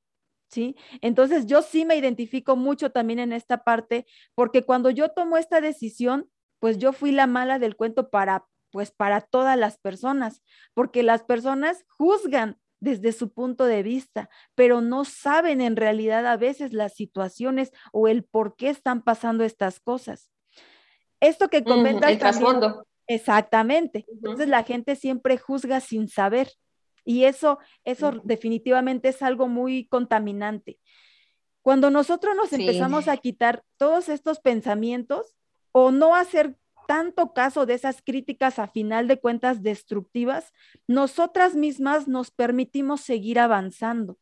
¿Sí? Entonces yo sí me identifico mucho también en esta parte porque cuando yo tomo esta decisión, pues yo fui la mala del cuento para, pues para todas las personas, porque las personas juzgan desde su punto de vista, pero no saben en realidad a veces las situaciones o el por qué están pasando estas cosas. Esto que comentas. el trasfondo. Exactamente. Entonces la gente siempre juzga sin saber. Y eso, eso definitivamente es algo muy contaminante. Cuando nosotros nos empezamos a quitar todos estos pensamientos, o no hacer tanto caso de esas críticas a final de cuentas destructivas, nosotras mismas nos permitimos seguir avanzando.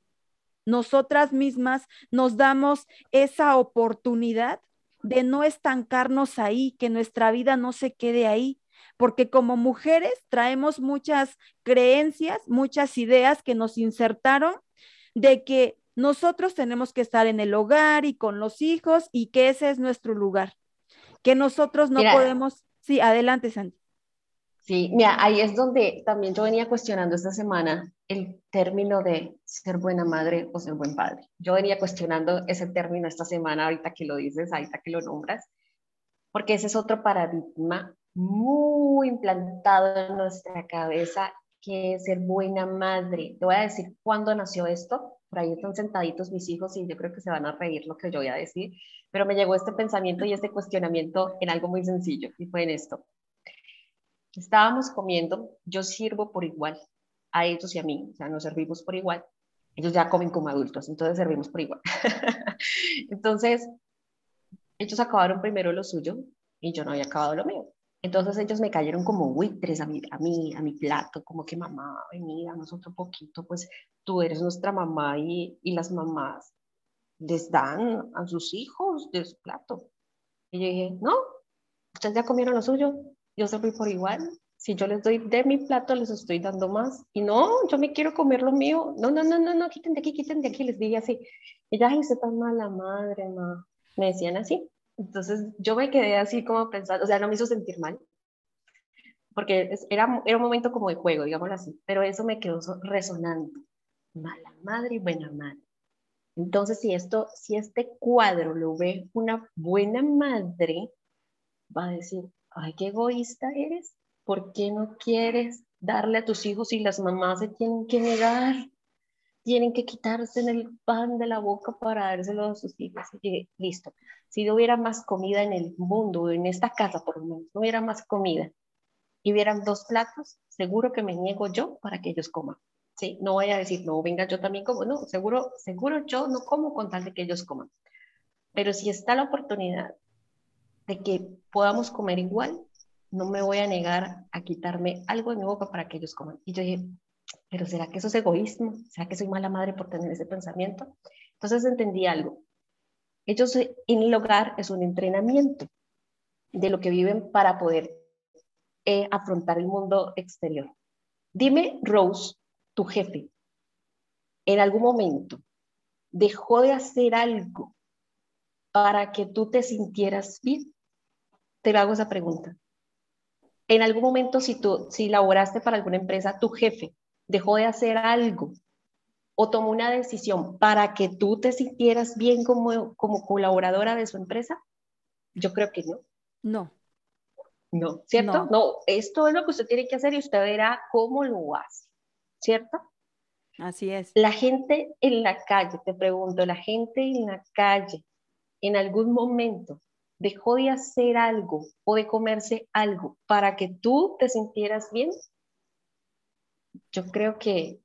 Nosotras mismas nos damos esa oportunidad de no estancarnos ahí, que nuestra vida no se quede ahí, porque como mujeres traemos muchas creencias, muchas ideas que nos insertaron de que nosotros tenemos que estar en el hogar y con los hijos y que ese es nuestro lugar, que nosotros no podemos, sí, adelante Santi. Sí, mira, ahí es donde también yo venía cuestionando esta semana el término de ser buena madre o ser buen padre. Yo venía cuestionando ese término esta semana, ahorita que lo dices, ahorita que lo nombras, porque ese es otro paradigma muy implantado en nuestra cabeza, que es ser buena madre. Te voy a decir cuándo nació esto. Por ahí están sentaditos mis hijos y yo creo que se van a reír lo que yo voy a decir, pero me llegó este pensamiento y este cuestionamiento en algo muy sencillo, y fue en esto. Estábamos comiendo, yo sirvo por igual a ellos y a mí, o sea, nos servimos por igual. Ellos ya comen como adultos, entonces servimos por igual. [laughs] entonces, ellos acabaron primero lo suyo y yo no había acabado lo mío. Entonces ellos me cayeron como buitres a mi, a mí, a mi plato, como que mamá, vení, danos otro poquito, pues tú eres nuestra mamá y, y las mamás les dan a sus hijos de su plato. Y yo dije, no, ustedes ya comieron lo suyo, yo serví por igual. Si yo les doy de mi plato, les estoy dando más. Y no, yo me quiero comer lo mío. No, no, no, no, no, quiten de aquí, quiten de aquí. Les dije así. Y ya, hice tan mala madre, ma. Me decían así. Entonces yo me quedé así como pensando, o sea, no me hizo sentir mal. Porque era, era un momento como de juego, digámoslo así. Pero eso me quedó resonando. Mala madre y buena madre. Entonces, si esto, si este cuadro lo ve una buena madre, va a decir, ay, qué egoísta eres, ¿por qué no quieres darle a tus hijos y las mamás se tienen que negar? Tienen que quitarse en el pan de la boca para dárselo a sus hijos. Y listo. Si no hubiera más comida en el mundo, en esta casa por lo menos, no hubiera más comida y hubieran dos platos, seguro que me niego yo para que ellos coman. Sí, no voy a decir, no, venga, yo también como, no, seguro, seguro yo no como con tal de que ellos coman. Pero si está la oportunidad de que podamos comer igual, no me voy a negar a quitarme algo de mi boca para que ellos coman. Y yo dije, pero ¿será que eso es egoísmo? ¿Será que soy mala madre por tener ese pensamiento? Entonces entendí algo. Ellos en el hogar es un entrenamiento de lo que viven para poder eh, afrontar el mundo exterior. Dime, Rose, tu jefe, en algún momento dejó de hacer algo para que tú te sintieras bien? Te hago esa pregunta. En algún momento, si tú, si laboraste para alguna empresa, tu jefe dejó de hacer algo o tomó una decisión para que tú te sintieras bien como, como colaboradora de su empresa? Yo creo que no. No. No, ¿cierto? No. no, esto es lo que usted tiene que hacer y usted verá cómo lo hace, ¿cierto? Así es. La gente en la calle, te pregunto, la gente en la calle en algún momento dejó de hacer algo o de comerse algo para que tú te sintieras bien, yo creo que...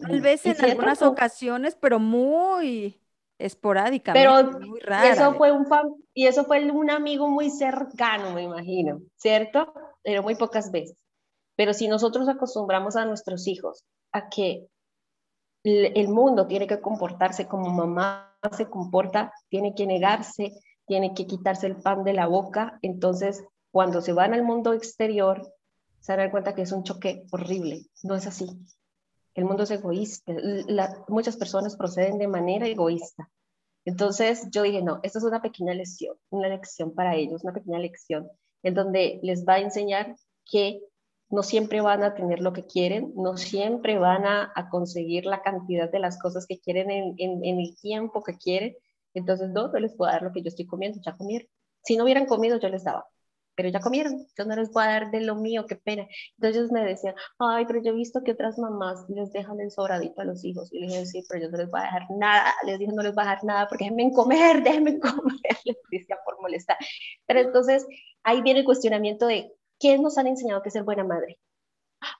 Tal vez en algunas ocasiones, pero muy esporádicamente, pero muy rara. Eso fue un y eso fue un amigo muy cercano, me imagino, ¿cierto? Pero muy pocas veces. Pero si nosotros acostumbramos a nuestros hijos a que el mundo tiene que comportarse como mamá se comporta, tiene que negarse, tiene que quitarse el pan de la boca. Entonces, cuando se van al mundo exterior, se dan cuenta que es un choque horrible. No es así. El mundo es egoísta. muchas personas proceden de manera egoísta. Entonces yo dije, no, esta es una pequeña lección, una lección para ellos, una pequeña lección en donde les va a enseñar que no siempre van a tener lo que quieren, no siempre van a, conseguir la cantidad de las cosas que quieren en, el tiempo que quieren. Entonces, no, no les puedo dar lo que yo estoy comiendo, ya comieron. Si no hubieran comido, yo les daba, pero ya comieron, yo no les voy a dar de lo mío, qué pena. Entonces me decían, ay, pero yo he visto que otras mamás les dejan el sobradito a los hijos. Y les dije, sí, pero yo no les voy a dejar nada. Les dije, no les voy a dejar nada porque déjenme comer, [laughs] déjenme comer. [laughs] Les decía por molestar. Pero entonces ahí viene el cuestionamiento de ¿Qué nos han enseñado que ser buena madre?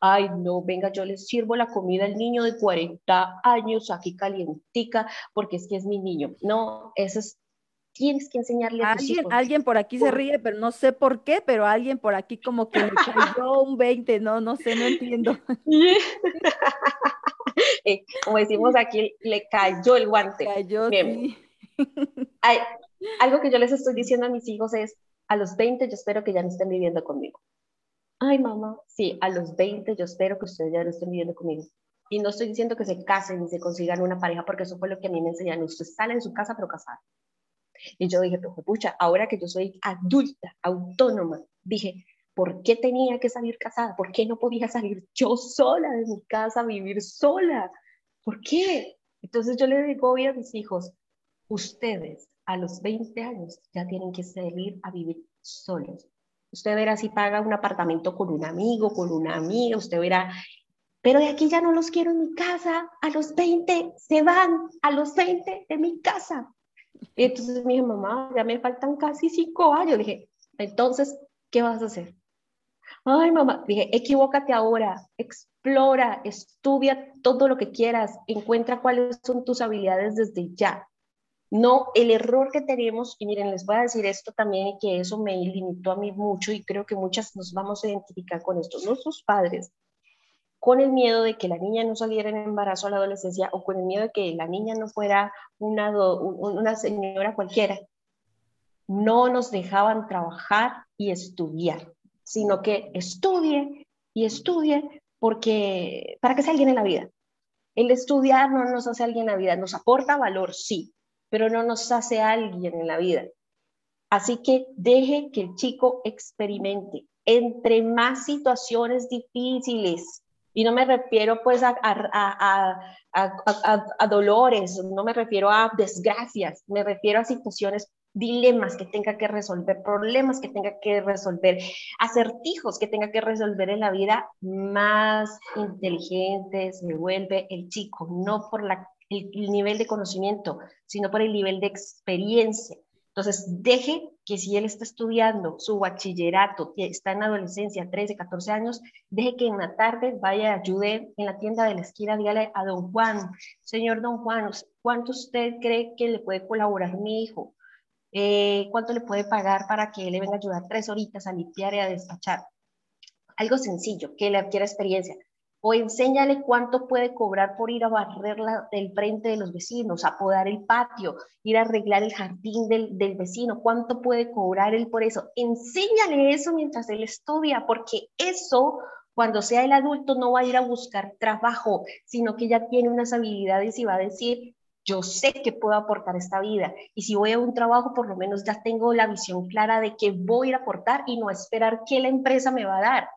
Ay, no, venga, yo les sirvo la comida al niño de 40 años aquí calientica porque es que es mi niño. No, eso es, tienes que enseñarle a ¿Alguien, alguien por aquí se ríe, pero no sé por qué, pero alguien por aquí como que le [laughs] cayó un 20, no, no sé, no entiendo. [laughs] Eh, como decimos aquí, le cayó el guante. Cayó, sí. [laughs] algo que yo les estoy diciendo a mis hijos es, a los 20 yo espero que ya no estén viviendo conmigo. ay mamá, sí, a los 20 yo espero que ustedes ya no estén viviendo conmigo. Y no estoy diciendo que se casen ni se consigan una pareja, porque eso fue lo que a mí me enseñaron. Usted sale en su casa, pero casada. Y yo dije, pero pucha, ahora que yo soy adulta, autónoma, dije, ¿por qué tenía que salir casada? ¿Por qué no podía salir yo sola de mi casa vivir sola? ¿Por qué? Entonces yo le digo a mis hijos, ustedes a los 20 años ya tienen que salir a vivir solos. Usted verá si paga un apartamento con un amigo, con una amiga, usted verá, pero de aquí ya no los quiero en mi casa, a los 20 se van, a los 20 de mi casa. Y entonces me dije, mamá, ya me faltan casi cinco años. dije, entonces, ¿qué vas a hacer? Ay, mamá, dije, equivócate ahora, explora, estudia todo lo que quieras, encuentra cuáles son tus habilidades desde ya. No, el error que tenemos, y miren, les voy a decir esto también, que eso me limitó a mí mucho y creo que muchas nos vamos a identificar con esto. Nuestros padres, con el miedo de que la niña no saliera en embarazo a la adolescencia o con el miedo de que la niña no fuera una, una señora cualquiera, no nos dejaban trabajar y estudiar, sino que estudie y estudie porque para que sea alguien en la vida. El estudiar no nos hace alguien en la vida, nos aporta valor, sí, pero no nos hace alguien en la vida. Así que deje que el chico experimente. Entre más situaciones difíciles, y no me refiero pues a, dolores, no me refiero a desgracias, me refiero a situaciones, dilemas que tenga que resolver, problemas que tenga que resolver, acertijos que tenga que resolver en la vida, más inteligente se vuelve el chico, no por la el, nivel de conocimiento, sino por el nivel de experiencia. Entonces, deje que si él está estudiando su bachillerato, está en adolescencia, 13, 14 años, deje que en la tarde vaya, ayude en la tienda de la esquina, dígale a don Juan, señor don Juan, ¿cuánto usted cree que le puede colaborar mi hijo? Eh, ¿Cuánto le puede pagar para que le venga a ayudar tres horitas a limpiar y a despachar? Algo sencillo, que le adquiera experiencia o enséñale cuánto puede cobrar por ir a barrer el frente de los vecinos, a podar el patio, ir a arreglar el jardín del, del, vecino, cuánto puede cobrar él por eso. Enséñale eso mientras él estudia, porque eso, cuando sea el adulto, no va a ir a buscar trabajo, sino que ya tiene unas habilidades y va a decir, yo sé que puedo aportar esta vida y si voy a un trabajo por lo menos ya tengo la visión clara de que voy a aportar y no esperar que la empresa me va a dar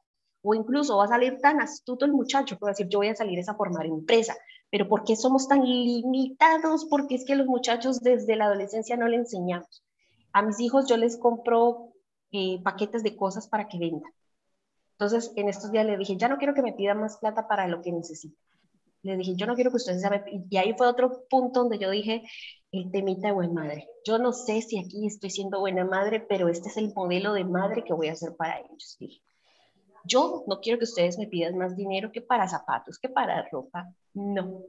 o incluso va a salir tan astuto el muchacho que va a decir, yo voy a salir a formar empresa. Pero ¿por qué somos tan limitados? Porque es que los muchachos desde la adolescencia no le enseñamos. A mis hijos yo les compro eh, paquetes de cosas para que vendan. Entonces, en estos días le dije, ya no quiero que me pida más plata para lo que necesite. Le dije, yo no quiero que ustedes saben. Y ahí fue otro punto donde yo dije, el temita de buena madre. Yo no sé si aquí estoy siendo buena madre, pero este es el modelo de madre que voy a hacer para ellos. Dije, yo no quiero que ustedes me pidan más dinero que para zapatos, que para ropa. No.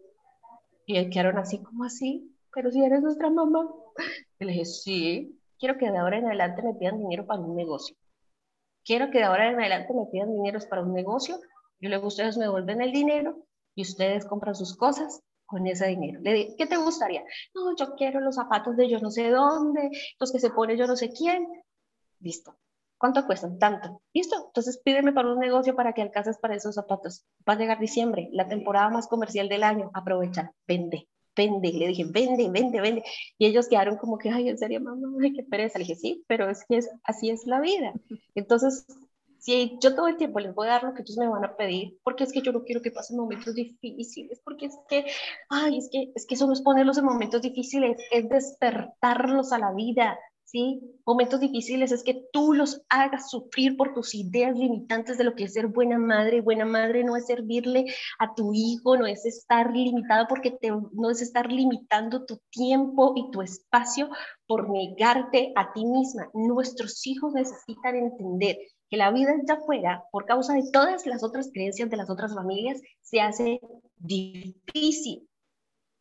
Y quedaron así como así, pero si eres nuestra mamá. Y le dije, sí, quiero que de ahora en adelante me pidan dinero para un negocio. Quiero que de ahora en adelante me pidan dinero para un negocio y luego ustedes me devuelven el dinero y ustedes compran sus cosas con ese dinero. Le dije, ¿qué te gustaría? No, yo quiero los zapatos de yo no sé dónde, los que se pone yo no sé quién. Listo. ¿Cuánto cuestan? Tanto. ¿Listo? Entonces pídeme para un negocio para que alcances para esos zapatos. Va a llegar diciembre, la temporada más comercial del año. Aprovecha, vende, vende. Le dije, vende, vende, vende. Y ellos quedaron como que, ay, en serio, mamá, [laughs] ay, qué pereza. Le dije, sí, pero es que es, así es la vida. [laughs] Entonces, si yo todo el tiempo les voy a dar lo que ellos me van a pedir, porque es que yo no quiero que pasen momentos difíciles, porque es que, ay, es que, es que eso no es ponerlos en momentos difíciles, es despertarlos a la vida, ¿sí? Momentos difíciles es que tú los hagas sufrir por tus ideas limitantes de lo que es ser buena madre. Buena madre no es servirle a tu hijo, no es estar limitado porque te, no es estar limitando tu tiempo y tu espacio por negarte a ti misma. Nuestros hijos necesitan entender que la vida allá afuera, por causa de todas las otras creencias de las otras familias, se hace difícil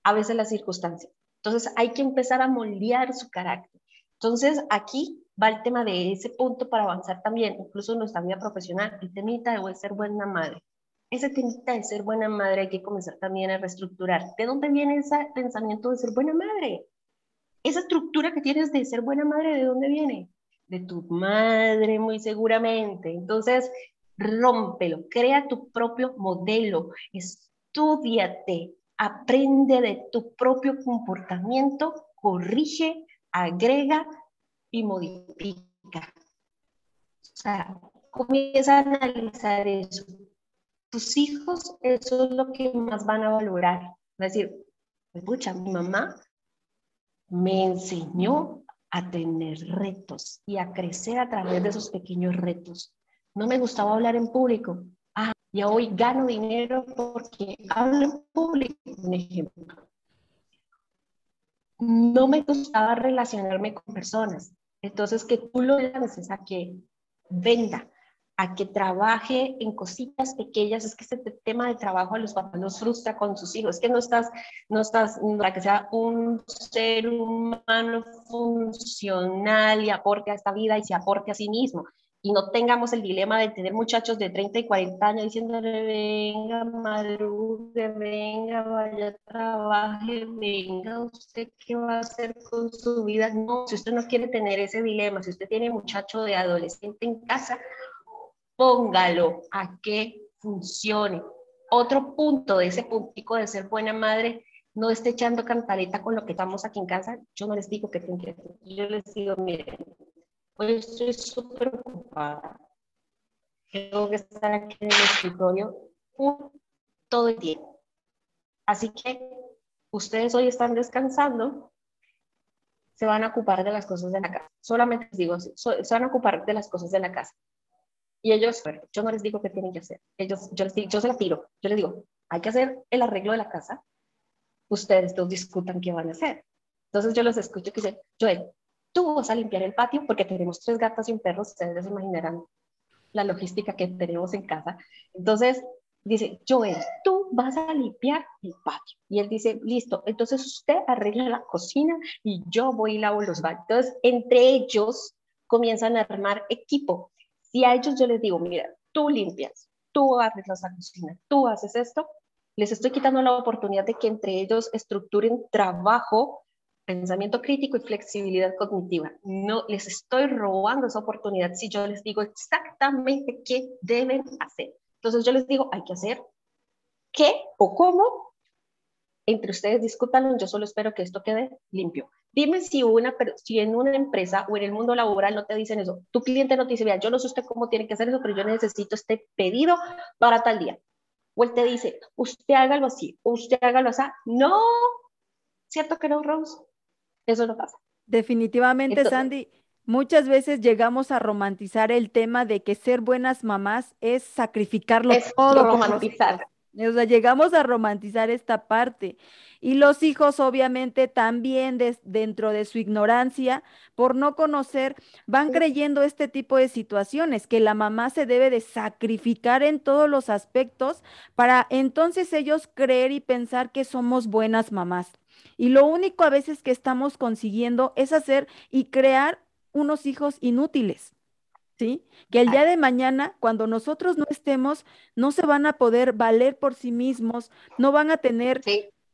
a veces las circunstancias. Entonces hay que empezar a moldear su carácter entonces, aquí va el tema de ese punto para avanzar también, incluso en nuestra vida profesional, el temita de ser buena madre. Ese temita de ser buena madre hay que comenzar también a reestructurar. ¿De dónde viene ese pensamiento de ser buena madre? Esa estructura que tienes de ser buena madre, ¿de dónde viene? De tu madre, muy seguramente. Entonces, rómpelo, crea tu propio modelo, estudiate, aprende de tu propio comportamiento, corrige, agrega y modifica. O sea, comienza a analizar eso. Tus hijos, eso es lo que más van a valorar. Va a decir, escucha, mi mamá me enseñó a tener retos y a crecer a través de esos pequeños retos. No me gustaba hablar en público. Ah, y hoy gano dinero porque hablo en público, un ejemplo. No me gustaba relacionarme con personas. Entonces, que tú lo lances a que venda, a que trabaje en cositas pequeñas. Es que este tema de trabajo a los papás los frustra con sus hijos. Es que no estás, no estás para que sea un ser humano funcional y aporte a esta vida y se aporte a sí mismo y no tengamos el dilema de tener muchachos de 30 y 40 años diciéndole, venga, madrugue, venga, vaya, trabaje, venga, usted qué va a hacer con su vida. No, si usted no quiere tener ese dilema, si usted tiene muchacho de adolescente en casa, póngalo a que funcione. Otro punto de ese puntico de ser buena madre, no esté echando cantareta con lo que estamos aquí en casa. Yo no les digo que tienen que Yo les digo, miren, Hoy estoy súper Tengo que estar aquí en el escritorio todo el tiempo. Así que ustedes hoy están descansando, se van a ocupar de las cosas de la casa. Solamente les digo, se van a ocupar de las cosas de la casa. Y ellos, yo no les digo qué tienen que hacer. Ellos, yo, les digo, yo se la tiro. Yo les digo, hay que hacer el arreglo de la casa. Ustedes dos discutan qué van a hacer. Entonces yo los escucho que dicen, Joel, tú vas a limpiar el patio porque tenemos tres gatas y un perro, ustedes se imaginarán la logística que tenemos en casa. Entonces, dice, Joel, tú vas a limpiar el patio. Y él dice, listo, entonces usted arregla la cocina y yo voy y lavo los baños. Entonces, entre ellos comienzan a armar equipo. Si a ellos yo les digo, mira, tú limpias, tú arreglas la cocina, tú haces esto, les estoy quitando la oportunidad de que entre ellos estructuren trabajo pensamiento crítico y flexibilidad cognitiva. No les estoy robando esa oportunidad si yo les digo exactamente qué deben hacer. Entonces yo les digo, hay que hacer qué o cómo. Entre ustedes discútanlo, yo solo espero que esto quede limpio. Dime si, una, si en una empresa o en el mundo laboral no te dicen eso. Tu cliente no te dice, vea, yo no sé usted cómo tiene que hacer eso, pero yo necesito este pedido para tal día. O él te dice, usted hágalo así, usted hágalo así. No, ¿cierto que no, Rose? Eso no pasa. Definitivamente, Sandy, muchas veces llegamos a romantizar el tema de que ser buenas mamás es sacrificarlo es todo. Romantizar. O sea, llegamos a romantizar esta parte. Y los hijos, obviamente, también dentro de su ignorancia, por no conocer, van creyendo este tipo de situaciones, que la mamá se debe de sacrificar en todos los aspectos para entonces ellos creer y pensar que somos buenas mamás. Y lo único a veces que estamos consiguiendo es hacer y crear unos hijos inútiles. ¿Sí? Que el día de mañana, cuando nosotros no estemos, no se van a poder valer por sí mismos, no van a tener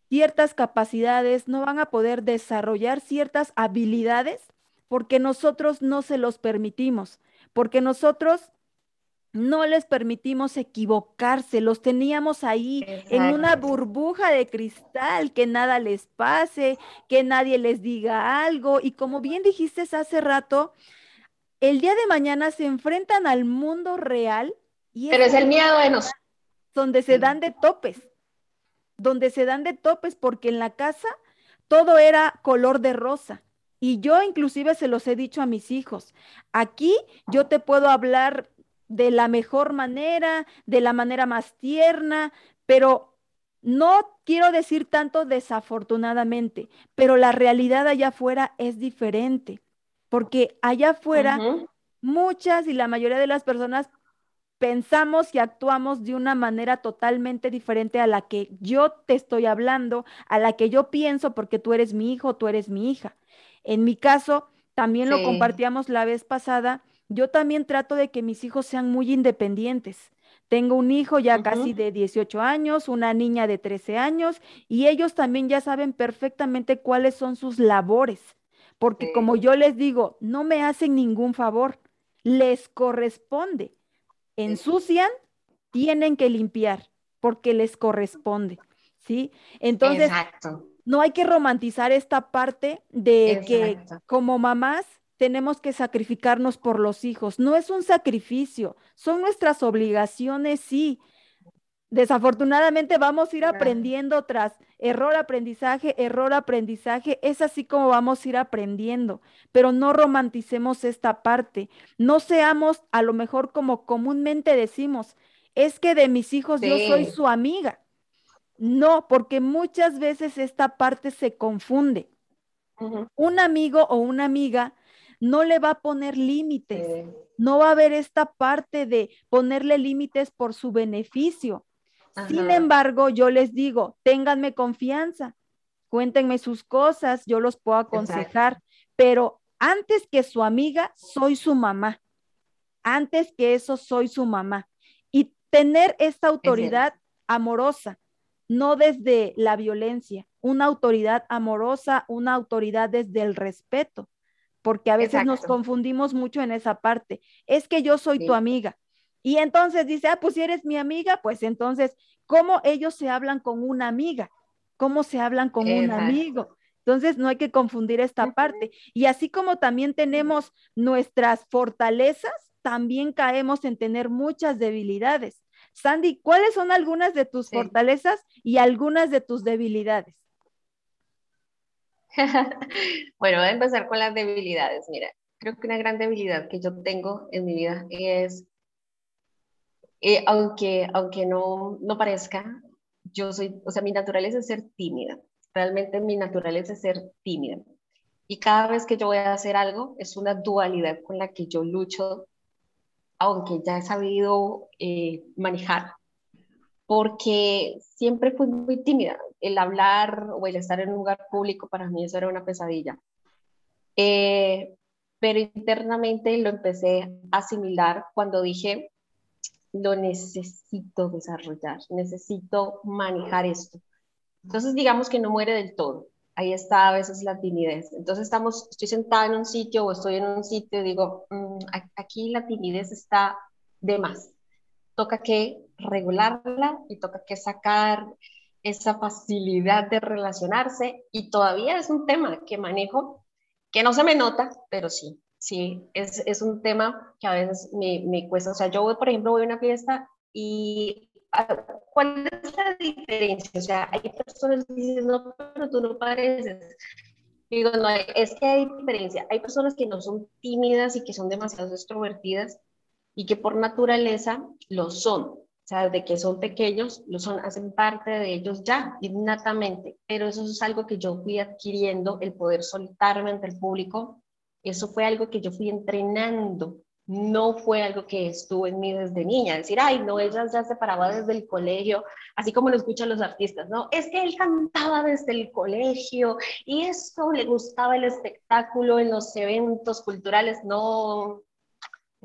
ciertas capacidades, no van a poder desarrollar ciertas habilidades porque nosotros no se los permitimos, porque nosotros no les permitimos equivocarse, los teníamos ahí en una burbuja de cristal, que nada les pase, que nadie les diga algo. Y como bien dijiste hace rato, el día de mañana se enfrentan al mundo real. Y Pero es, el miedo de nosotros. Donde se dan de topes, donde se dan de topes, porque en la casa todo era color de rosa. Y yo inclusive se los he dicho a mis hijos, aquí yo te puedo hablar de la mejor manera, de la manera más tierna, pero no quiero decir tanto desafortunadamente, pero la realidad allá afuera es diferente, porque allá afuera muchas y la mayoría de las personas pensamos y actuamos de una manera totalmente diferente a la que yo te estoy hablando, a la que yo pienso porque tú eres mi hijo, tú eres mi hija. En mi caso, también lo compartíamos la vez pasada, yo también trato de que mis hijos sean muy independientes. Tengo un hijo ya casi de 18 años, una niña de 13 años, y ellos también ya saben perfectamente cuáles son sus labores, porque como yo les digo, no me hacen ningún favor, les corresponde. Ensucian, tienen que limpiar porque les corresponde, ¿sí? Entonces, no hay que romantizar esta parte de que como mamás tenemos que sacrificarnos por los hijos. No es un sacrificio, son nuestras obligaciones, sí. Desafortunadamente vamos a ir aprendiendo tras error, aprendizaje, error, aprendizaje. Es así como vamos a ir aprendiendo, pero no romanticemos esta parte. No seamos a lo mejor como comúnmente decimos, es que de mis hijos yo soy su amiga. No, porque muchas veces esta parte se confunde. Un amigo o una amiga no le va a poner límites, no va a haber esta parte de ponerle límites por su beneficio. Sin embargo, yo les digo, ténganme confianza, cuéntenme sus cosas, yo los puedo aconsejar, pero antes que su amiga, soy su mamá. Antes que eso, soy su mamá. Y tener esta autoridad amorosa, no desde la violencia, una autoridad amorosa, una autoridad desde el respeto porque a veces nos confundimos mucho en esa parte. Es que yo soy tu amiga. Y entonces dice, ah, pues si eres mi amiga, pues entonces, ¿cómo ellos se hablan con una amiga? ¿Cómo se hablan con un amigo? Entonces, no hay que confundir esta parte. Y así como también tenemos nuestras fortalezas, también caemos en tener muchas debilidades. Sandy, ¿cuáles son algunas de tus fortalezas y algunas de tus debilidades? [laughs] bueno, voy a empezar con las debilidades. Mira, creo que una gran debilidad que yo tengo en mi vida es, eh, aunque, aunque no, no parezca, yo soy, o sea, mi naturaleza es ser tímida. Realmente mi naturaleza es ser tímida. Y cada vez que yo voy a hacer algo, es una dualidad con la que yo lucho, aunque ya he sabido eh, manejar, porque siempre fui muy tímida el hablar o el estar en un lugar público para mí eso era una pesadilla. Eh, pero internamente lo empecé a asimilar cuando dije, lo necesito desarrollar, necesito manejar esto. Entonces digamos que no muere del todo. Ahí está a veces la timidez. Entonces estamos, estoy sentada en un sitio o estoy en un sitio y digo, mm, aquí la timidez está de más. Toca que regularla y toca que sacar esa facilidad de relacionarse y todavía es un tema que manejo, que no se me nota, pero sí, sí, es, es un tema que a veces me, me, cuesta. O sea, yo por ejemplo, voy a una fiesta y ah, ¿cuál es la diferencia? O sea, hay personas que dicen, no, pero tú no pareces. digo, no, es que hay diferencia. Hay personas que no son tímidas y que son demasiado extrovertidas y que por naturaleza lo son o sea, de que son pequeños, lo son, hacen parte de ellos ya, innatamente, pero eso es algo que yo fui adquiriendo, el poder soltarme ante el público, eso fue algo que yo fui entrenando, no fue algo que estuvo en mí desde niña, decir, ay, no, ella ya se paraba desde el colegio, así como lo escuchan los artistas, no, es que él cantaba desde el colegio y eso le gustaba el espectáculo en los eventos culturales, no,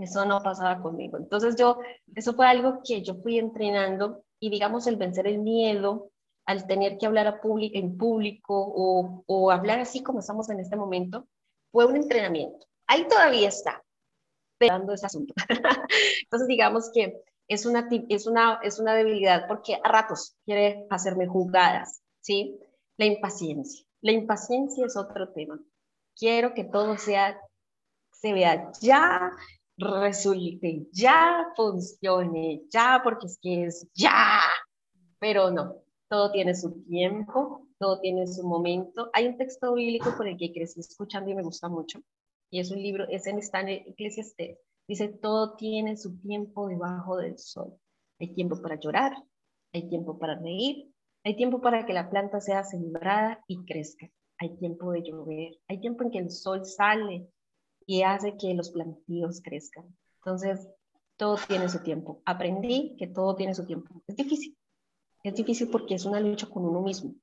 eso no pasaba conmigo. Entonces yo, eso fue algo que yo fui entrenando y digamos el vencer el miedo al tener que hablar a en público o, o hablar así como estamos en este momento, fue un entrenamiento. Ahí todavía está, pegando ese asunto. [laughs] Entonces digamos que es una, es, una, es una debilidad porque a ratos quiere hacerme jugadas, ¿sí? La impaciencia. La impaciencia es otro tema. Quiero que todo sea, se vea ya, resulte ya, funcione ya, porque es que es ya, pero no, todo tiene su tiempo, todo tiene su momento. Hay un texto bíblico por el que crecí escuchando y me gusta mucho, y es un libro, es en, está en Eclesiastes, dice, todo tiene su tiempo debajo del sol. Hay tiempo para llorar, hay tiempo para reír, hay tiempo para que la planta sea sembrada y crezca. Hay tiempo de llover, hay tiempo en que el sol sale y hace que los plantíos crezcan. Entonces, todo tiene su tiempo. Aprendí que todo tiene su tiempo. Es difícil. Es difícil porque es una lucha con uno mismo.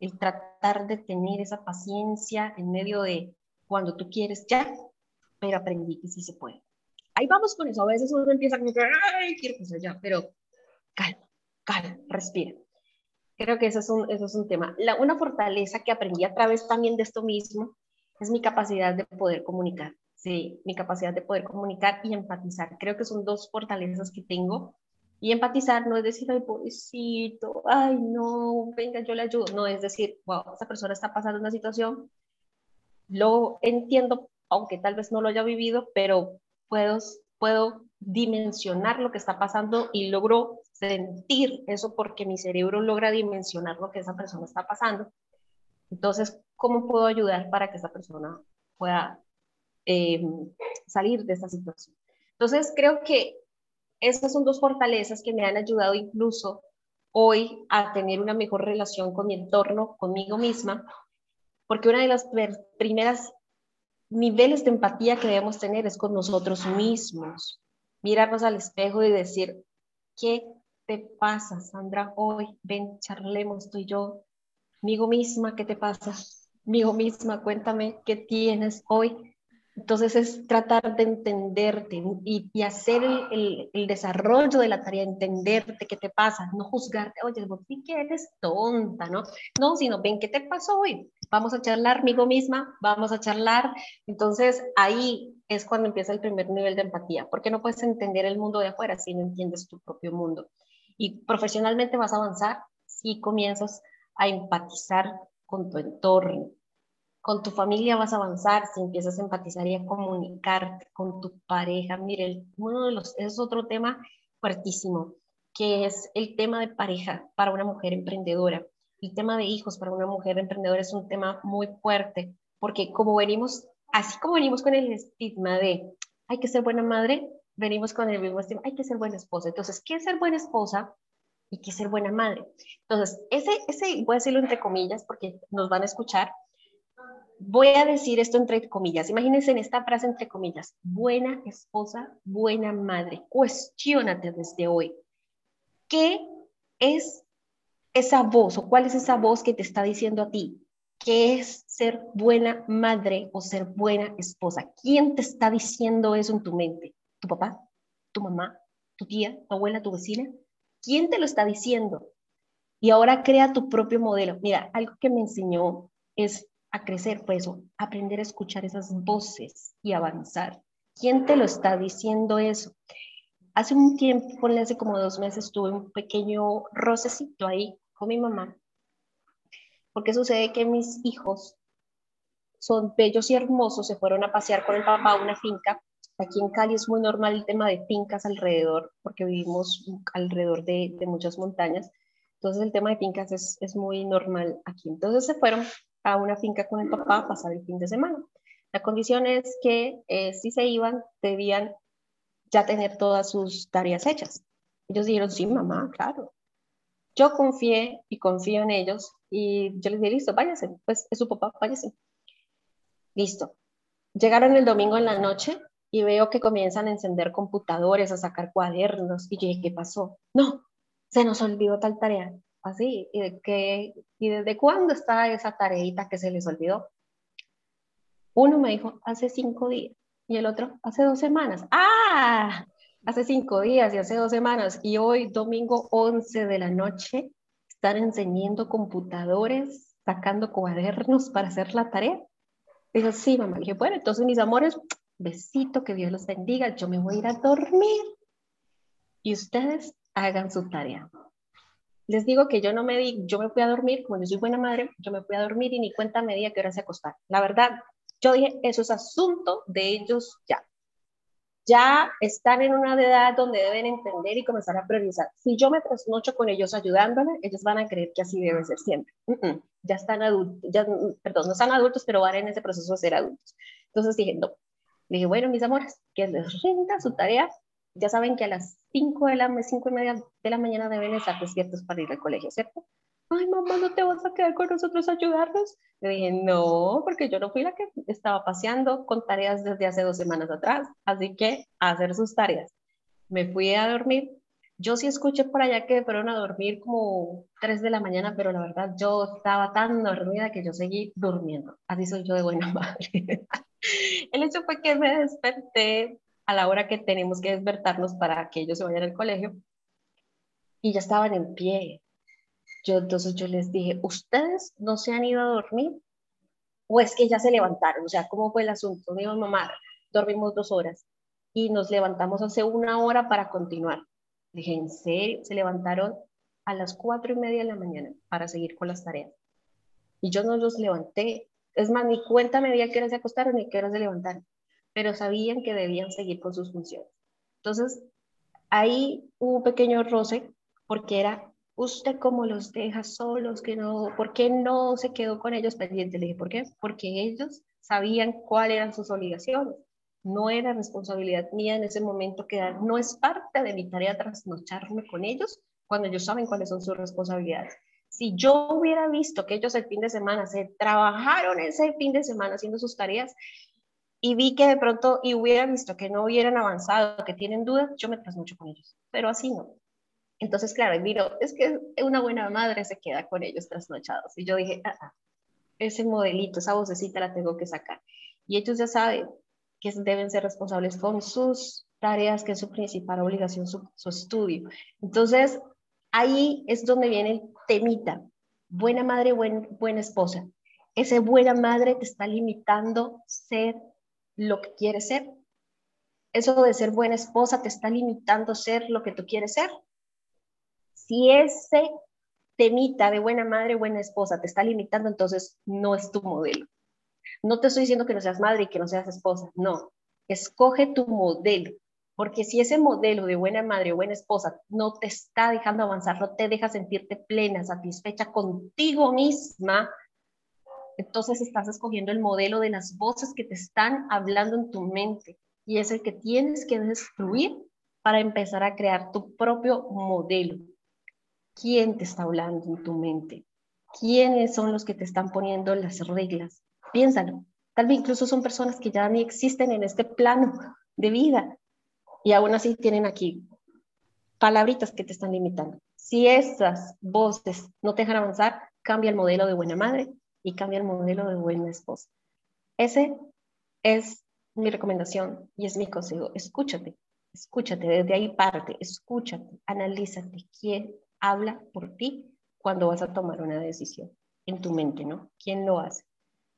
El tratar de tener esa paciencia en medio de cuando tú quieres ya, pero aprendí que sí se puede. Ahí vamos con eso. A veces uno empieza como que, ay, quiero que sea ya, pero calma, calma, respira. Creo que eso es un, eso es un tema. La, una fortaleza que aprendí a través también de esto mismo es mi capacidad de poder comunicar sí, mi capacidad de poder comunicar y empatizar. Creo que son dos fortalezas que tengo. Y empatizar no es decir, ay, pobrecito, ay, no, venga, yo le ayudo. No, es decir, wow, esta persona está pasando una situación, lo entiendo, aunque tal vez no lo haya vivido, pero puedo, puedo dimensionar lo que está pasando y logro sentir eso porque mi cerebro logra dimensionar lo que esa persona está pasando. Entonces, ¿cómo puedo ayudar para que esa persona pueda em, salir de esta situación? Entonces, creo que esas son dos fortalezas que me han ayudado incluso hoy a tener una mejor relación con mi entorno, conmigo misma, porque una de las primeras niveles de empatía que debemos tener es con nosotros mismos. Mirarnos al espejo y decir, ¿qué te pasa, Sandra? Hoy, ven, charlemos tú y yo. Amigo misma, ¿qué te pasa? Amigo misma, cuéntame qué tienes hoy. Entonces es tratar de entenderte y, hacer el, desarrollo de la tarea, entenderte qué te pasa, no juzgarte, oye, vos sí que eres tonta, ¿no? No, sino ven qué te pasó hoy, vamos a charlar conmigo misma, vamos a charlar. Entonces ahí es cuando empieza el primer nivel de empatía, porque no puedes entender el mundo de afuera si no entiendes tu propio mundo. Y profesionalmente vas a avanzar si comienzas a empatizar con tu entorno con tu familia vas a avanzar si empiezas a empatizar y a comunicarte con tu pareja. Mire, uno de los, es otro tema fuertísimo, que es el tema de pareja para una mujer emprendedora. El tema de hijos para una mujer emprendedora es un tema muy fuerte, porque como venimos, así como venimos con el estigma de hay que ser buena madre, venimos con el mismo estigma, hay que ser buena esposa. Entonces, ¿qué es ser buena esposa? Y qué es ser buena madre. Entonces, ese, ese, voy a decirlo entre comillas porque nos van a escuchar, voy a decir esto entre comillas. Imagínense en esta frase entre comillas. Buena esposa, buena madre. Cuestiónate desde hoy. ¿Qué es esa voz o cuál es esa voz que te está diciendo a ti? ¿Qué es ser buena madre o ser buena esposa? ¿Quién te está diciendo eso en tu mente? ¿Tu papá? ¿Tu mamá? ¿Tu tía? ¿Tu abuela? ¿Tu vecina? ¿Quién te lo está diciendo? Y ahora crea tu propio modelo. Mira, algo que me enseñó es a crecer fue eso, aprender a escuchar esas voces y avanzar. ¿Quién te lo está diciendo eso? Hace un tiempo, hace como dos meses, tuve un pequeño rocecito ahí con mi mamá, porque sucede que mis hijos son bellos y hermosos, se fueron a pasear con el papá a una finca. Aquí en Cali es muy normal el tema de fincas alrededor, porque vivimos alrededor de, muchas montañas. Entonces el tema de fincas es, es muy normal aquí. Entonces se fueron a una finca con el papá a pasar el fin de semana. La condición es que eh, si se iban, debían ya tener todas sus tareas hechas. Ellos dijeron, sí, mamá, claro. Yo confié y confío en ellos y yo les dije, listo, váyanse, pues es su papá, váyanse. Listo. Llegaron el domingo en la noche y veo que comienzan a encender computadores, a sacar cuadernos y yo dije, ¿qué pasó? No, se nos olvidó tal tarea así, y, que, ¿y desde cuándo está esa tareita que se les olvidó? Uno me dijo, hace cinco días, y el otro, hace dos semanas. ¡Ah! Hace cinco días y hace dos semanas, y hoy, domingo 11 de la noche, están enseñando computadores, sacando cuadernos para hacer la tarea. Dijo, sí, mamá. dije, bueno, entonces mis amores, besito, que Dios los bendiga, yo me voy a ir a dormir. Y ustedes hagan su tarea les digo que yo no me di, yo me fui a dormir, como yo soy buena madre, yo me fui a dormir y ni cuenta me di a qué hora se acostar. La verdad, yo dije, eso es asunto de ellos ya. Ya están en una edad donde deben entender y comenzar a priorizar. Si yo me trasnocho con ellos ayudándole, ellos van a creer que así debe ser siempre. ya están adultos, ya, perdón, no están adultos, pero van en ese proceso de ser adultos. Entonces dije, no. Dije, bueno, mis amores, que les rinda su tarea, ya saben que a las 5 de la, 5 y media de la mañana deben estar despiertos para ir al colegio, ¿cierto? Ay, mamá, ¿no te vas a quedar con nosotros a ayudarnos? Le dije, no, porque yo no fui la que estaba paseando con tareas desde hace dos semanas atrás, así que a hacer sus tareas. Me fui a dormir. Yo sí escuché por allá que fueron a dormir como 3 de la mañana, pero la verdad yo estaba tan dormida que yo seguí durmiendo. Así soy yo de buena [laughs] madre. El hecho fue que me desperté a la hora que tenemos que despertarnos para que ellos se vayan al colegio y ya estaban en pie. Yo entonces yo les dije, ¿ustedes no se han ido a dormir? ¿O es que ya se levantaron? O sea, ¿cómo fue el asunto? Digo, mamá, dormimos dos horas y nos levantamos hace una hora para continuar. Dije, ¿en serio? Se levantaron a las cuatro y media de la mañana para seguir con las tareas. Y yo no los levanté. Es más, ni cuenta me di que se acostaron ni qué horas se levantaron, pero sabían que debían seguir con sus funciones. Entonces, ahí hubo un pequeño roce porque era, ¿usted cómo los deja solos? Que no, ¿Por qué no se quedó con ellos pendiente? Le dije, ¿por qué? Porque ellos sabían cuáles eran sus obligaciones. No era responsabilidad mía en ese momento quedar, no es parte de mi tarea trasnocharme con ellos cuando ellos saben cuáles son sus responsabilidades. Si yo hubiera visto que ellos el fin de semana se trabajaron ese fin de semana haciendo sus tareas y vi que de pronto y hubiera visto que no hubieran avanzado, que tienen dudas, yo me trasnocho con ellos, pero así no. Entonces, claro, miro, es que una buena madre se queda con ellos trasnochados. Y yo dije, ah, ah, ese modelito, esa vocecita la tengo que sacar. Y ellos ya saben que deben ser responsables con sus tareas, que es su principal obligación, su, estudio. Entonces, ahí es donde viene el temita. Buena madre, buen, buena esposa. Ese buena madre te está limitando ser lo que quieres ser. Eso de ser buena esposa te está limitando ser lo que tú quieres ser. Si ese temita de buena madre, buena esposa te está limitando, entonces no es tu modelo. No te estoy diciendo que no seas madre y que no seas esposa, no. Escoge tu modelo, porque si ese modelo de buena madre o buena esposa no te está dejando avanzar, no te deja sentirte plena, satisfecha contigo misma, entonces estás escogiendo el modelo de las voces que te están hablando en tu mente y es el que tienes que destruir para empezar a crear tu propio modelo. ¿Quién te está hablando en tu mente? ¿Quiénes son los que te están poniendo las reglas? Piénsalo. Tal vez incluso son personas que ya ni existen en este plano de vida y aún así tienen aquí palabritas que te están limitando. Si esas voces no te dejan avanzar, cambia el modelo de buena madre y cambia el modelo de buena esposa. Ese es mi recomendación y es mi consejo. Escúchate, escúchate, desde ahí parte, escúchate, analízate quién habla por ti cuando vas a tomar una decisión en tu mente, ¿no? ¿Quién lo hace?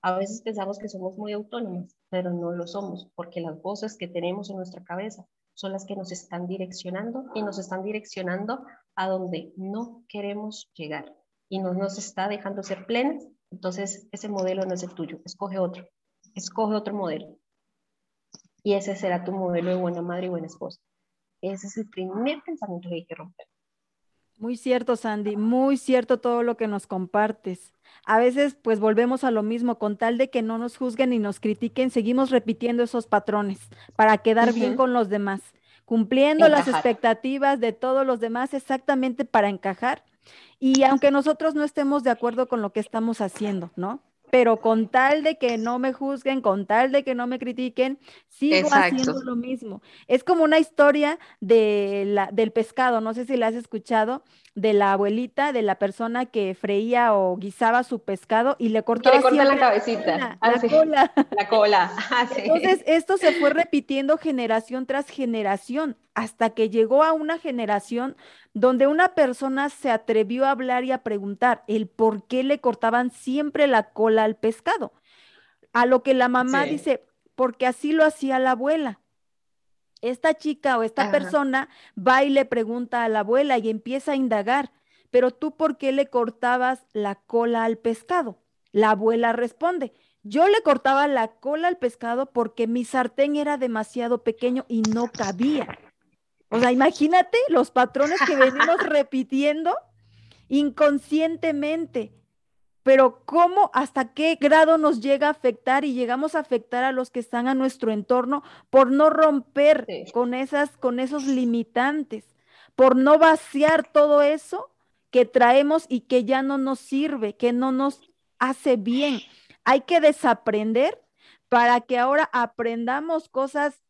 A veces pensamos que somos muy autónomos, pero no lo somos, porque las voces que tenemos en nuestra cabeza son las que nos están direccionando y nos están direccionando a donde no queremos llegar y no nos está dejando ser plenas. Entonces, ese modelo no es el tuyo, escoge otro, escoge otro modelo. Y ese será tu modelo de buena madre y buena esposa. Ese es el primer pensamiento que hay que romper. Muy cierto, Sandy, muy cierto todo lo que nos compartes. A veces, pues volvemos a lo mismo, con tal de que no nos juzguen y nos critiquen, seguimos repitiendo esos patrones para quedar bien con los demás, cumpliendo las expectativas de todos los demás exactamente para encajar. Y aunque nosotros no estemos de acuerdo con lo que estamos haciendo, ¿no? pero con tal de que no me juzguen, con tal de que no me critiquen, sigo haciendo lo mismo. Es como una historia de la, del pescado, no sé si la has escuchado, de la abuelita, de la persona que freía o guisaba su pescado y le cortaba le corta la cabecita, la, ah, cola. [laughs] La cola. [laughs] Ah, Entonces, esto se fue repitiendo generación tras generación hasta que llegó a una generación donde una persona se atrevió a hablar y a preguntar el por qué le cortaban siempre la cola al pescado. A lo que la mamá dice, porque así lo hacía la abuela. Esta chica o esta persona va y le pregunta a la abuela y empieza a indagar, pero tú por qué le cortabas la cola al pescado? La abuela responde, yo le cortaba la cola al pescado porque mi sartén era demasiado pequeño y no cabía. O sea, imagínate los patrones que venimos [laughs] repitiendo inconscientemente. Pero cómo, hasta qué grado nos llega a afectar y llegamos a afectar a los que están a nuestro entorno por no romper con esas, con esos limitantes, por no vaciar todo eso que traemos y que ya no nos sirve, que no nos hace bien. Hay que desaprender para que ahora aprendamos cosas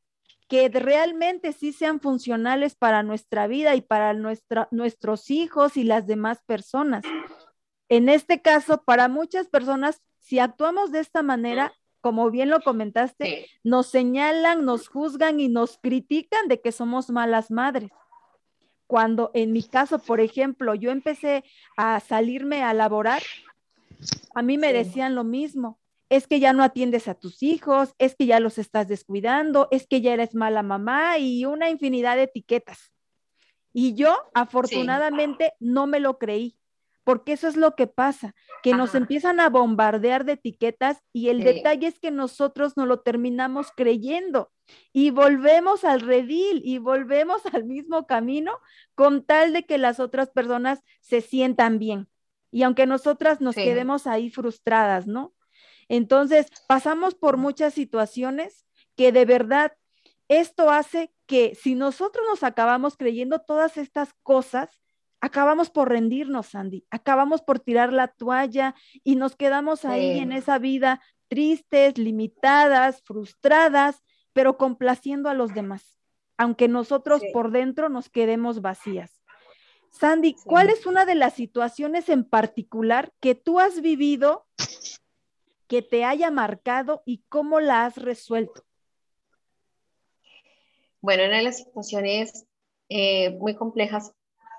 que realmente sí sean funcionales para nuestra vida y para nuestra, nuestros hijos y las demás personas. En este caso, para muchas personas, si actuamos de esta manera, como bien lo comentaste, nos señalan, nos juzgan y nos critican de que somos malas madres. Cuando en mi caso, por ejemplo, yo empecé a salirme a laborar, a mí me decían lo mismo es que ya no atiendes a tus hijos, es que ya los estás descuidando, es que ya eres mala mamá y una infinidad de etiquetas. Y yo afortunadamente no me lo creí, porque eso es lo que pasa, que nos empiezan a bombardear de etiquetas y el detalle es que nosotros no lo terminamos creyendo y volvemos al redil y volvemos [laughs] al mismo camino con tal de que las otras personas se sientan bien. Y aunque nosotras nos quedemos ahí frustradas, ¿no? Entonces, pasamos por muchas situaciones que de verdad esto hace que si nosotros nos acabamos creyendo todas estas cosas, acabamos por rendirnos, Sandy, acabamos por tirar la toalla y nos quedamos ahí en esa vida tristes, limitadas, frustradas, pero complaciendo a los demás, aunque nosotros por dentro nos quedemos vacías. Sandy, ¿cuál es una de las situaciones en particular que tú has vivido que te haya marcado y cómo la has resuelto? Bueno, una de las situaciones eh, muy complejas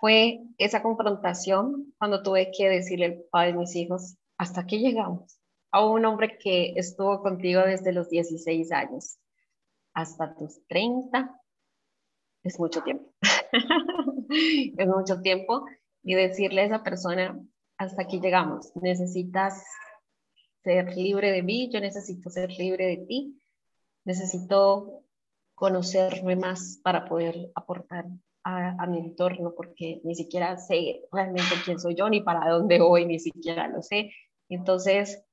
fue esa confrontación cuando tuve que decirle al padre de mis hijos, hasta aquí llegamos, a un hombre que estuvo contigo desde los 16 años hasta tus 30, es mucho tiempo, [laughs] es mucho tiempo, y decirle a esa persona, hasta aquí llegamos, necesitas ser libre de mí, yo necesito ser libre de ti, necesito conocerme más para poder aportar a, mi entorno, porque ni siquiera sé realmente quién soy yo, ni para dónde voy, ni siquiera lo sé. Entonces,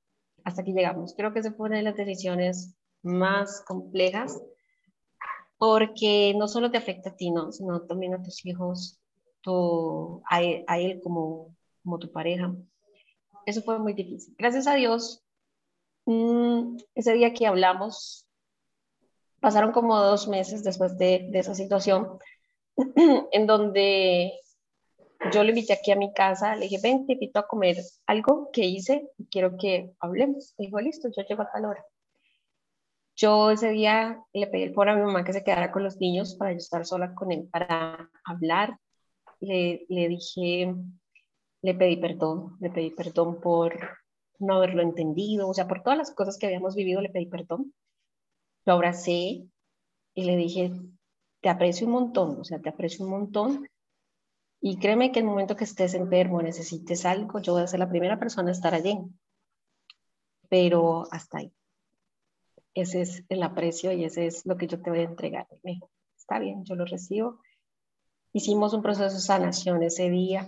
hasta aquí llegamos. Creo que se fue una de las decisiones más complejas, porque no solo te afecta a ti, ¿no? sino también a tus hijos, tu, a, él, como, como tu pareja eso fue muy difícil. Gracias a Dios, mm, ese día que hablamos, pasaron como dos meses después de, esa situación, [clears throat] en donde yo le invité aquí a mi casa, le dije, ven, te invito a comer algo que hice y quiero que hablemos. Dijo, listo, yo llego a tal hora. Yo ese día le pedí por a mi mamá que se quedara con los niños para yo estar sola con él, para hablar. Le, le dije, le pedí perdón, le pedí perdón por no haberlo entendido, o sea, por todas las cosas que habíamos vivido, le pedí perdón. Lo abracé y le dije, te aprecio un montón, o sea, te aprecio un montón. Y créeme que el momento que estés enfermo, necesites algo, yo voy a ser la primera persona a estar allí. Pero hasta ahí. Ese es el aprecio y ese es lo que yo te voy a entregar. Me dijo, está bien, yo lo recibo. Hicimos un proceso de sanación ese día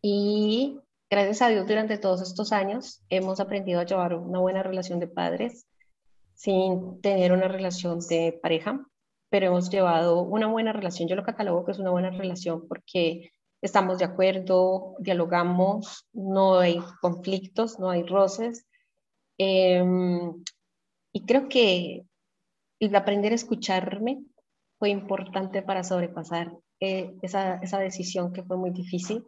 y gracias a Dios durante todos estos años hemos aprendido a llevar una buena relación de padres sin tener una relación de pareja, pero hemos llevado una buena relación. Yo lo catalogo que es una buena relación porque estamos de acuerdo, dialogamos, no hay conflictos, no hay roces. Em, y creo que el aprender a escucharme fue importante para sobrepasar eh, esa, esa decisión que fue muy difícil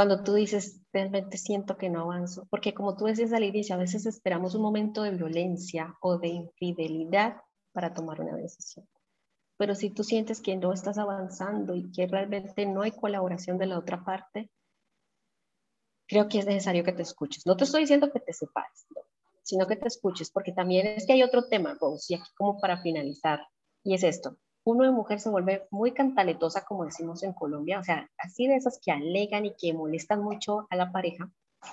cuando tú dices, realmente siento que no avanzo, porque como tú decías al inicio, a veces esperamos un momento de violencia o de infidelidad para tomar una decisión. Pero si tú sientes que no estás avanzando y que realmente no hay colaboración de la otra parte, creo que es necesario que te escuches. No te estoy diciendo que te separes, sino que te escuches, porque también es que hay otro tema, Rose, y aquí como para finalizar, y es esto uno de mujer se vuelve muy cantaletosa, como decimos en Colombia, o sea, así de esas que alegan y que molestan mucho a la pareja,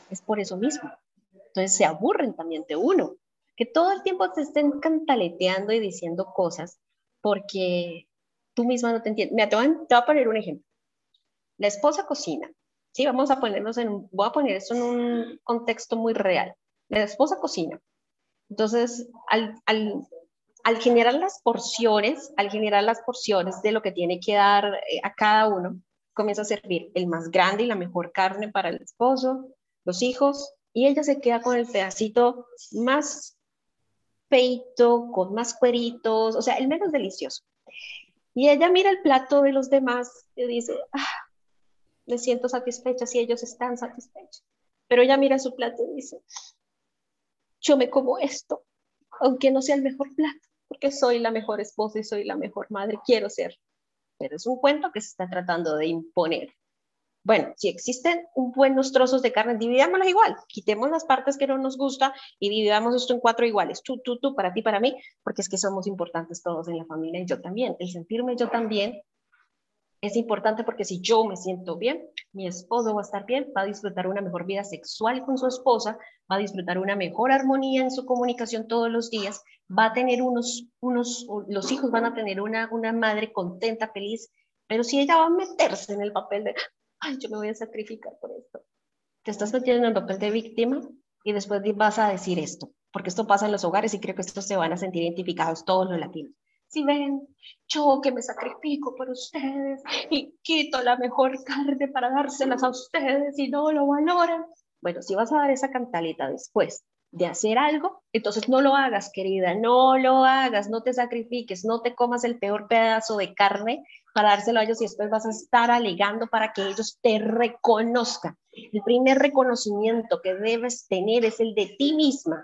es por eso mismo. Entonces se aburren también de uno, que todo el tiempo te estén cantaleteando y diciendo cosas porque tú misma no te entiendes. Me te voy a poner un ejemplo. La esposa cocina, ¿sí? Vamos a ponernos en, voy a poner esto en un contexto muy real. La esposa cocina. Entonces, al, al al generar las porciones, al generar las porciones de lo que tiene que dar eh, a cada uno, comienza a servir el más grande y la mejor carne para el esposo, los hijos, y ella se queda con el pedacito más peito, con más cueritos, o sea, el menos delicioso. Y ella mira el plato de los demás y dice, ah, me siento satisfecha si ellos están satisfechos. Pero ella mira su plato y dice, yo me como esto, aunque no sea el mejor plato porque soy la mejor esposa y soy la mejor madre, quiero ser. Pero es un cuento que se está tratando de imponer. Bueno, si existen buenos trozos de carne, dividámoslos igual, quitemos las partes que no nos gusta y dividamos esto en cuatro iguales, tú, tú, tú, para ti, para mí, porque es que somos importantes todos en la familia y yo también. El sentirme yo también es importante porque si yo me siento bien, mi esposo va a estar bien, va a disfrutar una mejor vida sexual con su esposa, va a disfrutar una mejor armonía en su comunicación todos los días, va a tener unos, unos, los hijos van a tener una, una madre contenta, feliz, pero si ella va a meterse en el papel de, ay, yo me voy a sacrificar por esto. Te estás metiendo en el papel de víctima y después vas a decir esto, porque esto pasa en los hogares y creo que estos se van a sentir identificados todos los latinos. Si ven, yo que me sacrifico por ustedes y quito la mejor carne para dárselas a ustedes y no lo valoran. Bueno, si vas a dar esa cantaleta después de hacer algo, entonces no lo hagas, querida, no lo hagas, no te sacrifiques, no te comas el peor pedazo de carne para dárselo a ellos y después vas a estar alegando para que ellos te reconozcan. El primer reconocimiento que debes tener es el de ti misma,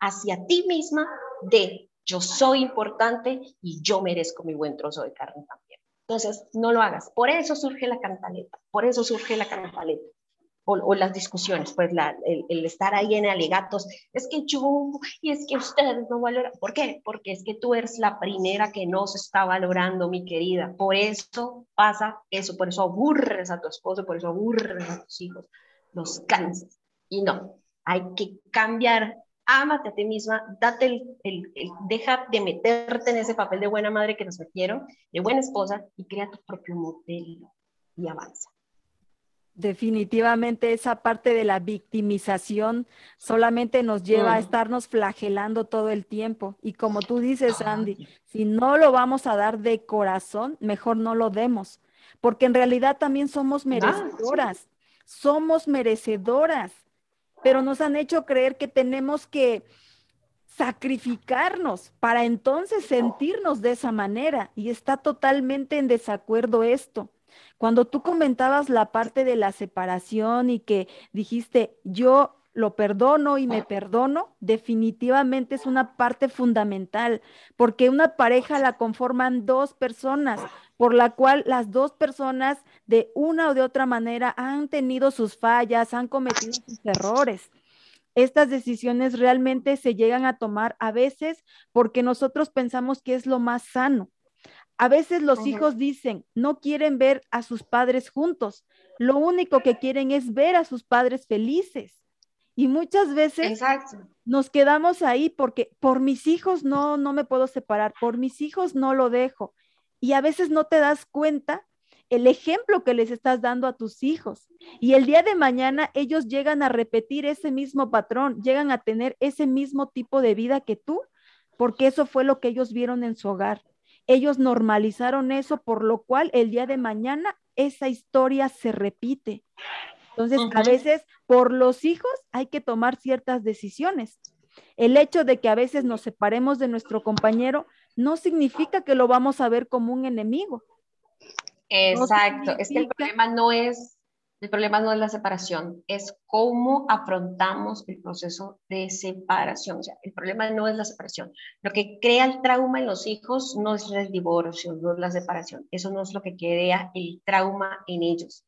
hacia ti misma, de yo soy importante y yo merezco mi buen trozo de carne también. Entonces, no lo hagas. Por eso surge la cantaleta, por eso surge la cantaleta o, las discusiones, pues el, estar ahí en alegatos, es que yo, y es que ustedes no valoran, ¿por qué? Porque es que tú eres la primera que no se está valorando, mi querida, por eso pasa eso, por eso aburres a tu esposo, por eso aburres a tus hijos, los cansas, y no, hay que cambiar, ámate a ti misma, date el, el, deja de meterte en ese papel de buena madre que nos metieron, de buena esposa, y crea tu propio modelo, y avanza. Definitivamente esa parte de la victimización solamente nos lleva a estarnos flagelando todo el tiempo. Y como tú dices, Andy, si no lo vamos a dar de corazón, mejor no lo demos, porque en realidad también somos merecedoras, somos merecedoras, pero nos han hecho creer que tenemos que sacrificarnos para entonces sentirnos de esa manera. Y está totalmente en desacuerdo esto. Cuando tú comentabas la parte de la separación y que dijiste, yo lo perdono y me perdono, definitivamente es una parte fundamental, porque una pareja la conforman dos personas, por la cual las dos personas de una o de otra manera han tenido sus fallas, han cometido sus errores. Estas decisiones realmente se llegan a tomar a veces porque nosotros pensamos que es lo más sano, a veces los hijos dicen, no quieren ver a sus padres juntos, lo único que quieren es ver a sus padres felices. Y muchas veces nos quedamos ahí porque por mis hijos no, no me puedo separar, por mis hijos no lo dejo. Y a veces no te das cuenta el ejemplo que les estás dando a tus hijos. Y el día de mañana ellos llegan a repetir ese mismo patrón, llegan a tener ese mismo tipo de vida que tú, porque eso fue lo que ellos vieron en su hogar. Ellos normalizaron eso, por lo cual el día de mañana esa historia se repite. Entonces, a veces por los hijos hay que tomar ciertas decisiones. El hecho de que a veces nos separemos de nuestro compañero no significa que lo vamos a ver como un enemigo. Exacto, es que el problema no es el problema no es la separación, es cómo afrontamos el proceso de separación. O sea, el problema no es la separación. Lo que crea el trauma en los hijos no es el divorcio, no es la separación. Eso no es lo que crea el trauma en ellos.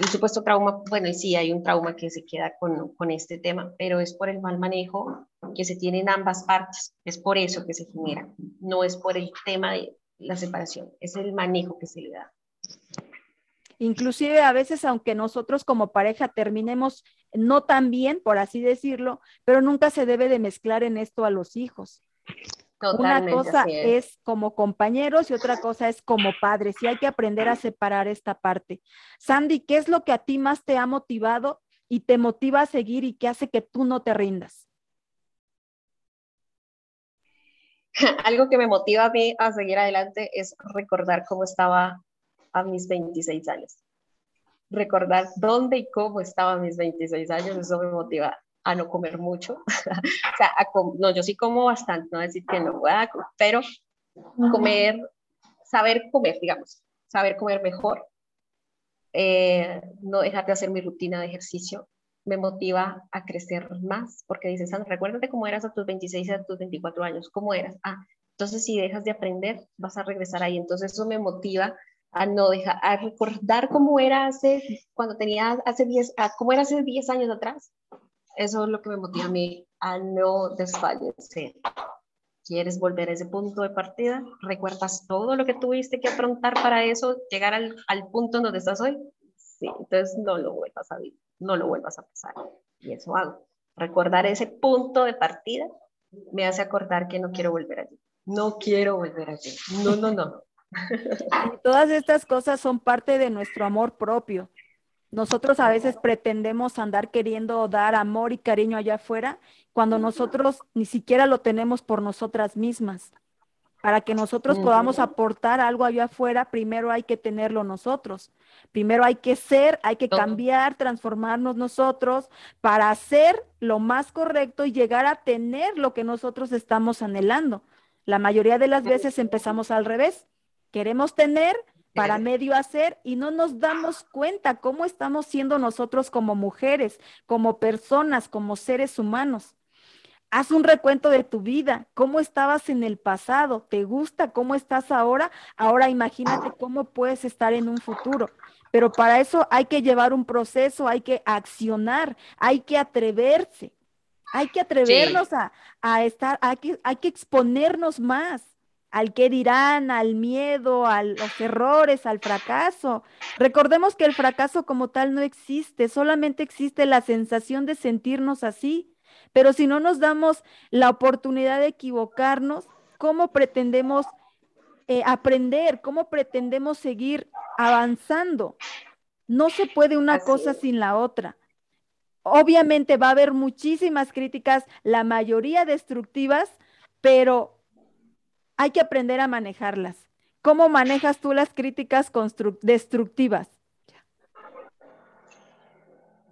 El supuesto trauma, bueno, y sí hay un trauma que se queda con, con este tema, pero es por el mal manejo que se tiene en ambas partes. Es por eso que se genera. No es por el tema de la separación, es el manejo que se le da. Inclusive a veces, aunque nosotros como pareja terminemos no tan bien, por así decirlo, pero nunca se debe de mezclar en esto a los hijos. Una cosa es. como compañeros y otra cosa es como padres y hay que aprender a separar esta parte. Sandy, ¿qué es lo que a ti más te ha motivado y te motiva a seguir y que hace que tú no te rindas? [laughs] Algo que me motiva a mí a seguir adelante es recordar cómo estaba a mis 26 años. Recordar dónde y cómo estaba a mis 26 años, eso me motiva a no comer mucho. [laughs] o sea, no, yo sí como bastante, no decir que no, pero comer, saber comer, digamos, saber comer mejor, eh, no dejar de hacer mi rutina de ejercicio, me motiva a crecer más, porque dices, Sandra, recuérdate cómo eras a tus 26, a tus 24 años, cómo eras. Ah, entonces si dejas de aprender, vas a regresar ahí. Entonces eso me motiva a no dejar, a recordar cómo era hace, cuando tenía hace 10, cómo era hace 10 años atrás. Eso es lo que me motiva a mí a no desfallecer. ¿Quieres volver a ese punto de partida? ¿Recuerdas todo lo que tuviste que afrontar para eso, llegar al, al punto donde estás hoy? Sí, entonces no lo vuelvas a vivir, no lo vuelvas a pasar. Y eso hago. Recordar ese punto de partida me hace acordar que no quiero volver allí. No quiero volver allí. No, no, no. Y todas estas cosas son parte de nuestro amor propio. Nosotros a veces pretendemos andar queriendo dar amor y cariño allá afuera cuando nosotros ni siquiera lo tenemos por nosotras mismas. Para que nosotros podamos aportar algo allá afuera, primero hay que tenerlo nosotros. Primero hay que ser, hay que cambiar, transformarnos nosotros para hacer lo más correcto y llegar a tener lo que nosotros estamos anhelando. La mayoría de las veces empezamos al revés. Queremos tener para medio hacer y no nos damos cuenta cómo estamos siendo nosotros como mujeres, como personas, como seres humanos. Haz un recuento de tu vida, cómo estabas en el pasado, te gusta cómo estás ahora, ahora imagínate cómo puedes estar en un futuro. Pero para eso hay que llevar un proceso, hay que accionar, hay que atreverse, hay que atrevernos a, a, estar, hay que, hay que exponernos más al que dirán, al miedo, a los errores, al fracaso. Recordemos que el fracaso como tal no existe, solamente existe la sensación de sentirnos así. Pero si no nos damos la oportunidad de equivocarnos, ¿cómo pretendemos eh, aprender? ¿Cómo pretendemos seguir avanzando? No se puede una cosa sin la otra. Obviamente va a haber muchísimas críticas, la mayoría destructivas, pero hay que aprender a manejarlas. ¿Cómo manejas tú las críticas destructivas?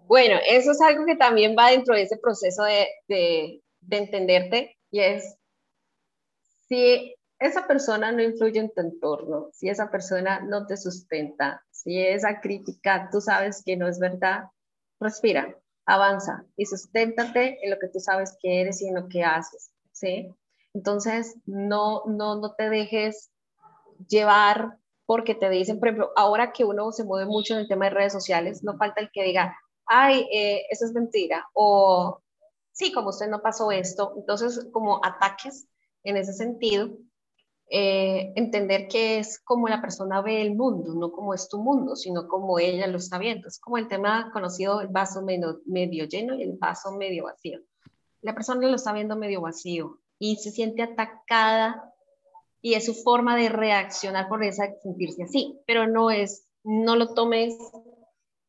Bueno, eso es algo que también va dentro de ese proceso de, de, entenderte y es si esa persona no influye en tu entorno, si esa persona no te sustenta, si esa crítica tú sabes que no es verdad, respira, avanza y susténtate en lo que tú sabes que eres y en lo que haces, ¿sí? Entonces, no, no, no te dejes llevar porque te dicen, por ejemplo, ahora que uno se mueve mucho en el tema de redes sociales, no falta el que diga, ay, eh, eso es mentira, o sí, como usted no pasó esto. Entonces, como ataques en ese sentido, eh, entender que es como la persona ve el mundo, no como es tu mundo, sino como ella lo está viendo. Es como el tema conocido, el vaso medio, medio lleno y el vaso medio vacío. La persona lo está viendo medio vacío y se siente atacada y es su forma de reaccionar por esa sentirse así, pero no es, no lo tomes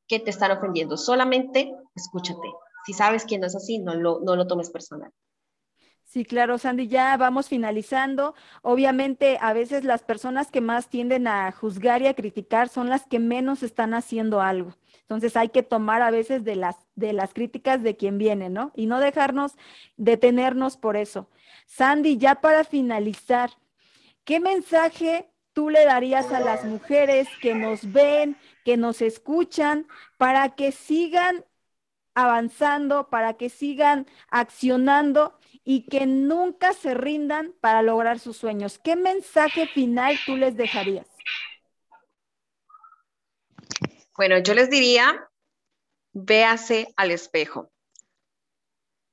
que te están ofendiendo, solamente escúchate. Si sabes que no es así, no lo, no lo tomes personal. Sí, claro, Sandy, ya vamos finalizando. Obviamente, a veces las personas que más tienden a juzgar y a criticar son las que menos están haciendo algo. Entonces hay que tomar a veces de las, de las críticas de quien viene, ¿no? Y no dejarnos detenernos por eso. Sandy, ya para finalizar, ¿qué mensaje tú le darías a las mujeres que nos ven, que nos escuchan, para que sigan avanzando, para que sigan accionando y que nunca se rindan para lograr sus sueños? ¿Qué mensaje final tú les dejarías? Bueno, yo les diría, véase al espejo.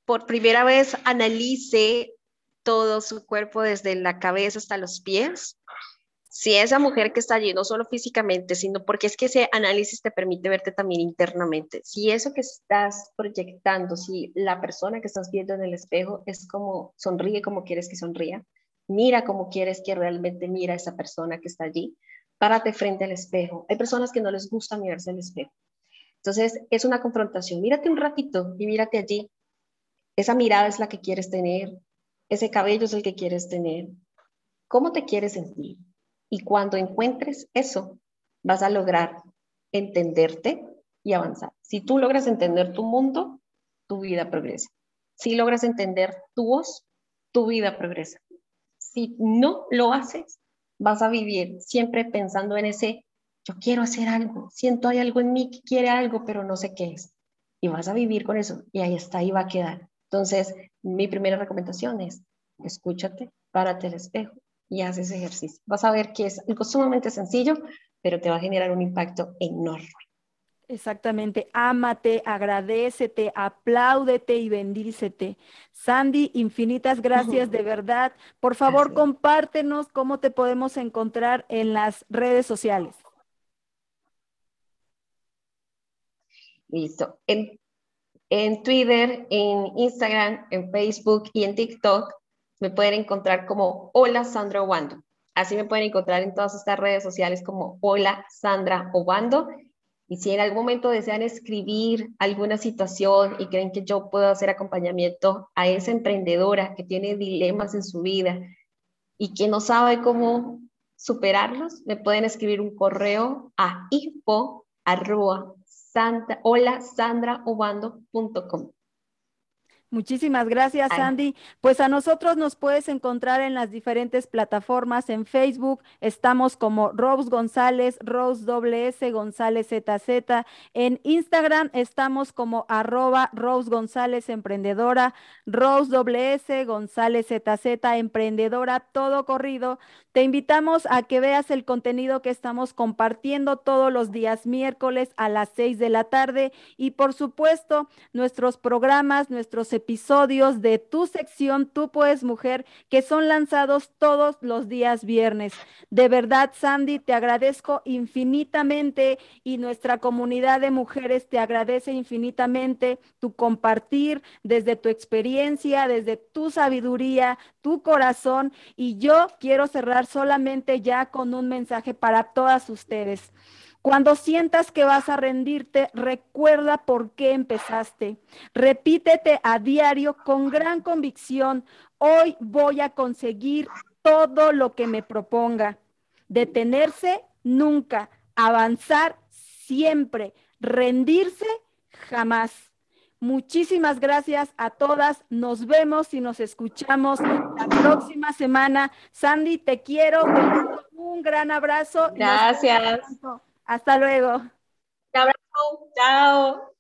Por primera vez analice todo su cuerpo desde la cabeza hasta los pies. Si esa mujer que está allí, no solo físicamente, sino porque es que ese análisis te permite verte también internamente. Si eso que estás proyectando, si la persona que estás viendo en el espejo es como sonríe como quieres que sonría, mira como quieres que realmente mira a esa persona que está allí, párate frente al espejo. Hay personas que no les gusta mirarse al espejo. Entonces, es una confrontación. Mírate un ratito y mírate allí. Esa mirada es la que quieres tener, ese cabello es el que quieres tener. ¿Cómo te quieres sentir? Y cuando encuentres eso, vas a lograr entenderte y avanzar. Si tú logras entender tu mundo, tu vida progresa. Si logras entender tu voz, tu vida progresa. Si no lo haces, vas a vivir siempre pensando en ese, yo quiero hacer algo, siento hay algo en mí que quiere algo, pero no sé qué es. Y vas a vivir con eso y ahí está, ahí va a quedar. Entonces, mi primera recomendación es, escúchate, párate el espejo y haz ese ejercicio. Vas a ver que es algo sumamente sencillo, pero te va a generar un impacto enorme. Exactamente, ámate, agradecete, apláudete y bendícete. Sandy, infinitas gracias de [laughs] verdad. Por favor, compártenos cómo te podemos encontrar en las redes sociales. Listo. En, en Twitter, en Instagram, en Facebook y en TikTok me pueden encontrar como Hola Sandra Obando. Así me pueden encontrar en todas estas redes sociales como Hola Sandra Obando y si en algún momento desean escribir alguna situación y creen que yo puedo hacer acompañamiento a esa emprendedora que tiene dilemas en su vida y que no sabe cómo superarlos, me pueden escribir un correo a info arroba hola Muchísimas gracias, Sandy. Pues a nosotros nos puedes encontrar en las diferentes plataformas. En Facebook estamos como Rose González, Rose WS González ZZ. En Instagram estamos como arroba Rose González Emprendedora, Rose WS González ZZ Emprendedora, todo corrido. Te invitamos a que veas el contenido que estamos compartiendo todos los días miércoles a las seis de la tarde y por supuesto nuestros programas, nuestros episodios de tu sección Tú puedes mujer que son lanzados todos los días viernes. De verdad, Sandy, te agradezco infinitamente y nuestra comunidad de mujeres te agradece infinitamente tu compartir desde tu experiencia, desde tu sabiduría, tu corazón y yo quiero cerrar solamente ya con un mensaje para todas ustedes. Cuando sientas que vas a rendirte, recuerda por qué empezaste. Repítete a diario con gran convicción, hoy voy a conseguir todo lo que me proponga. Detenerse nunca, avanzar siempre, rendirse jamás. Muchísimas gracias a todas. Nos vemos y nos escuchamos la próxima semana. Sandy, te quiero. Un gran abrazo. Gracias. Hasta luego. Un abrazo. Chao.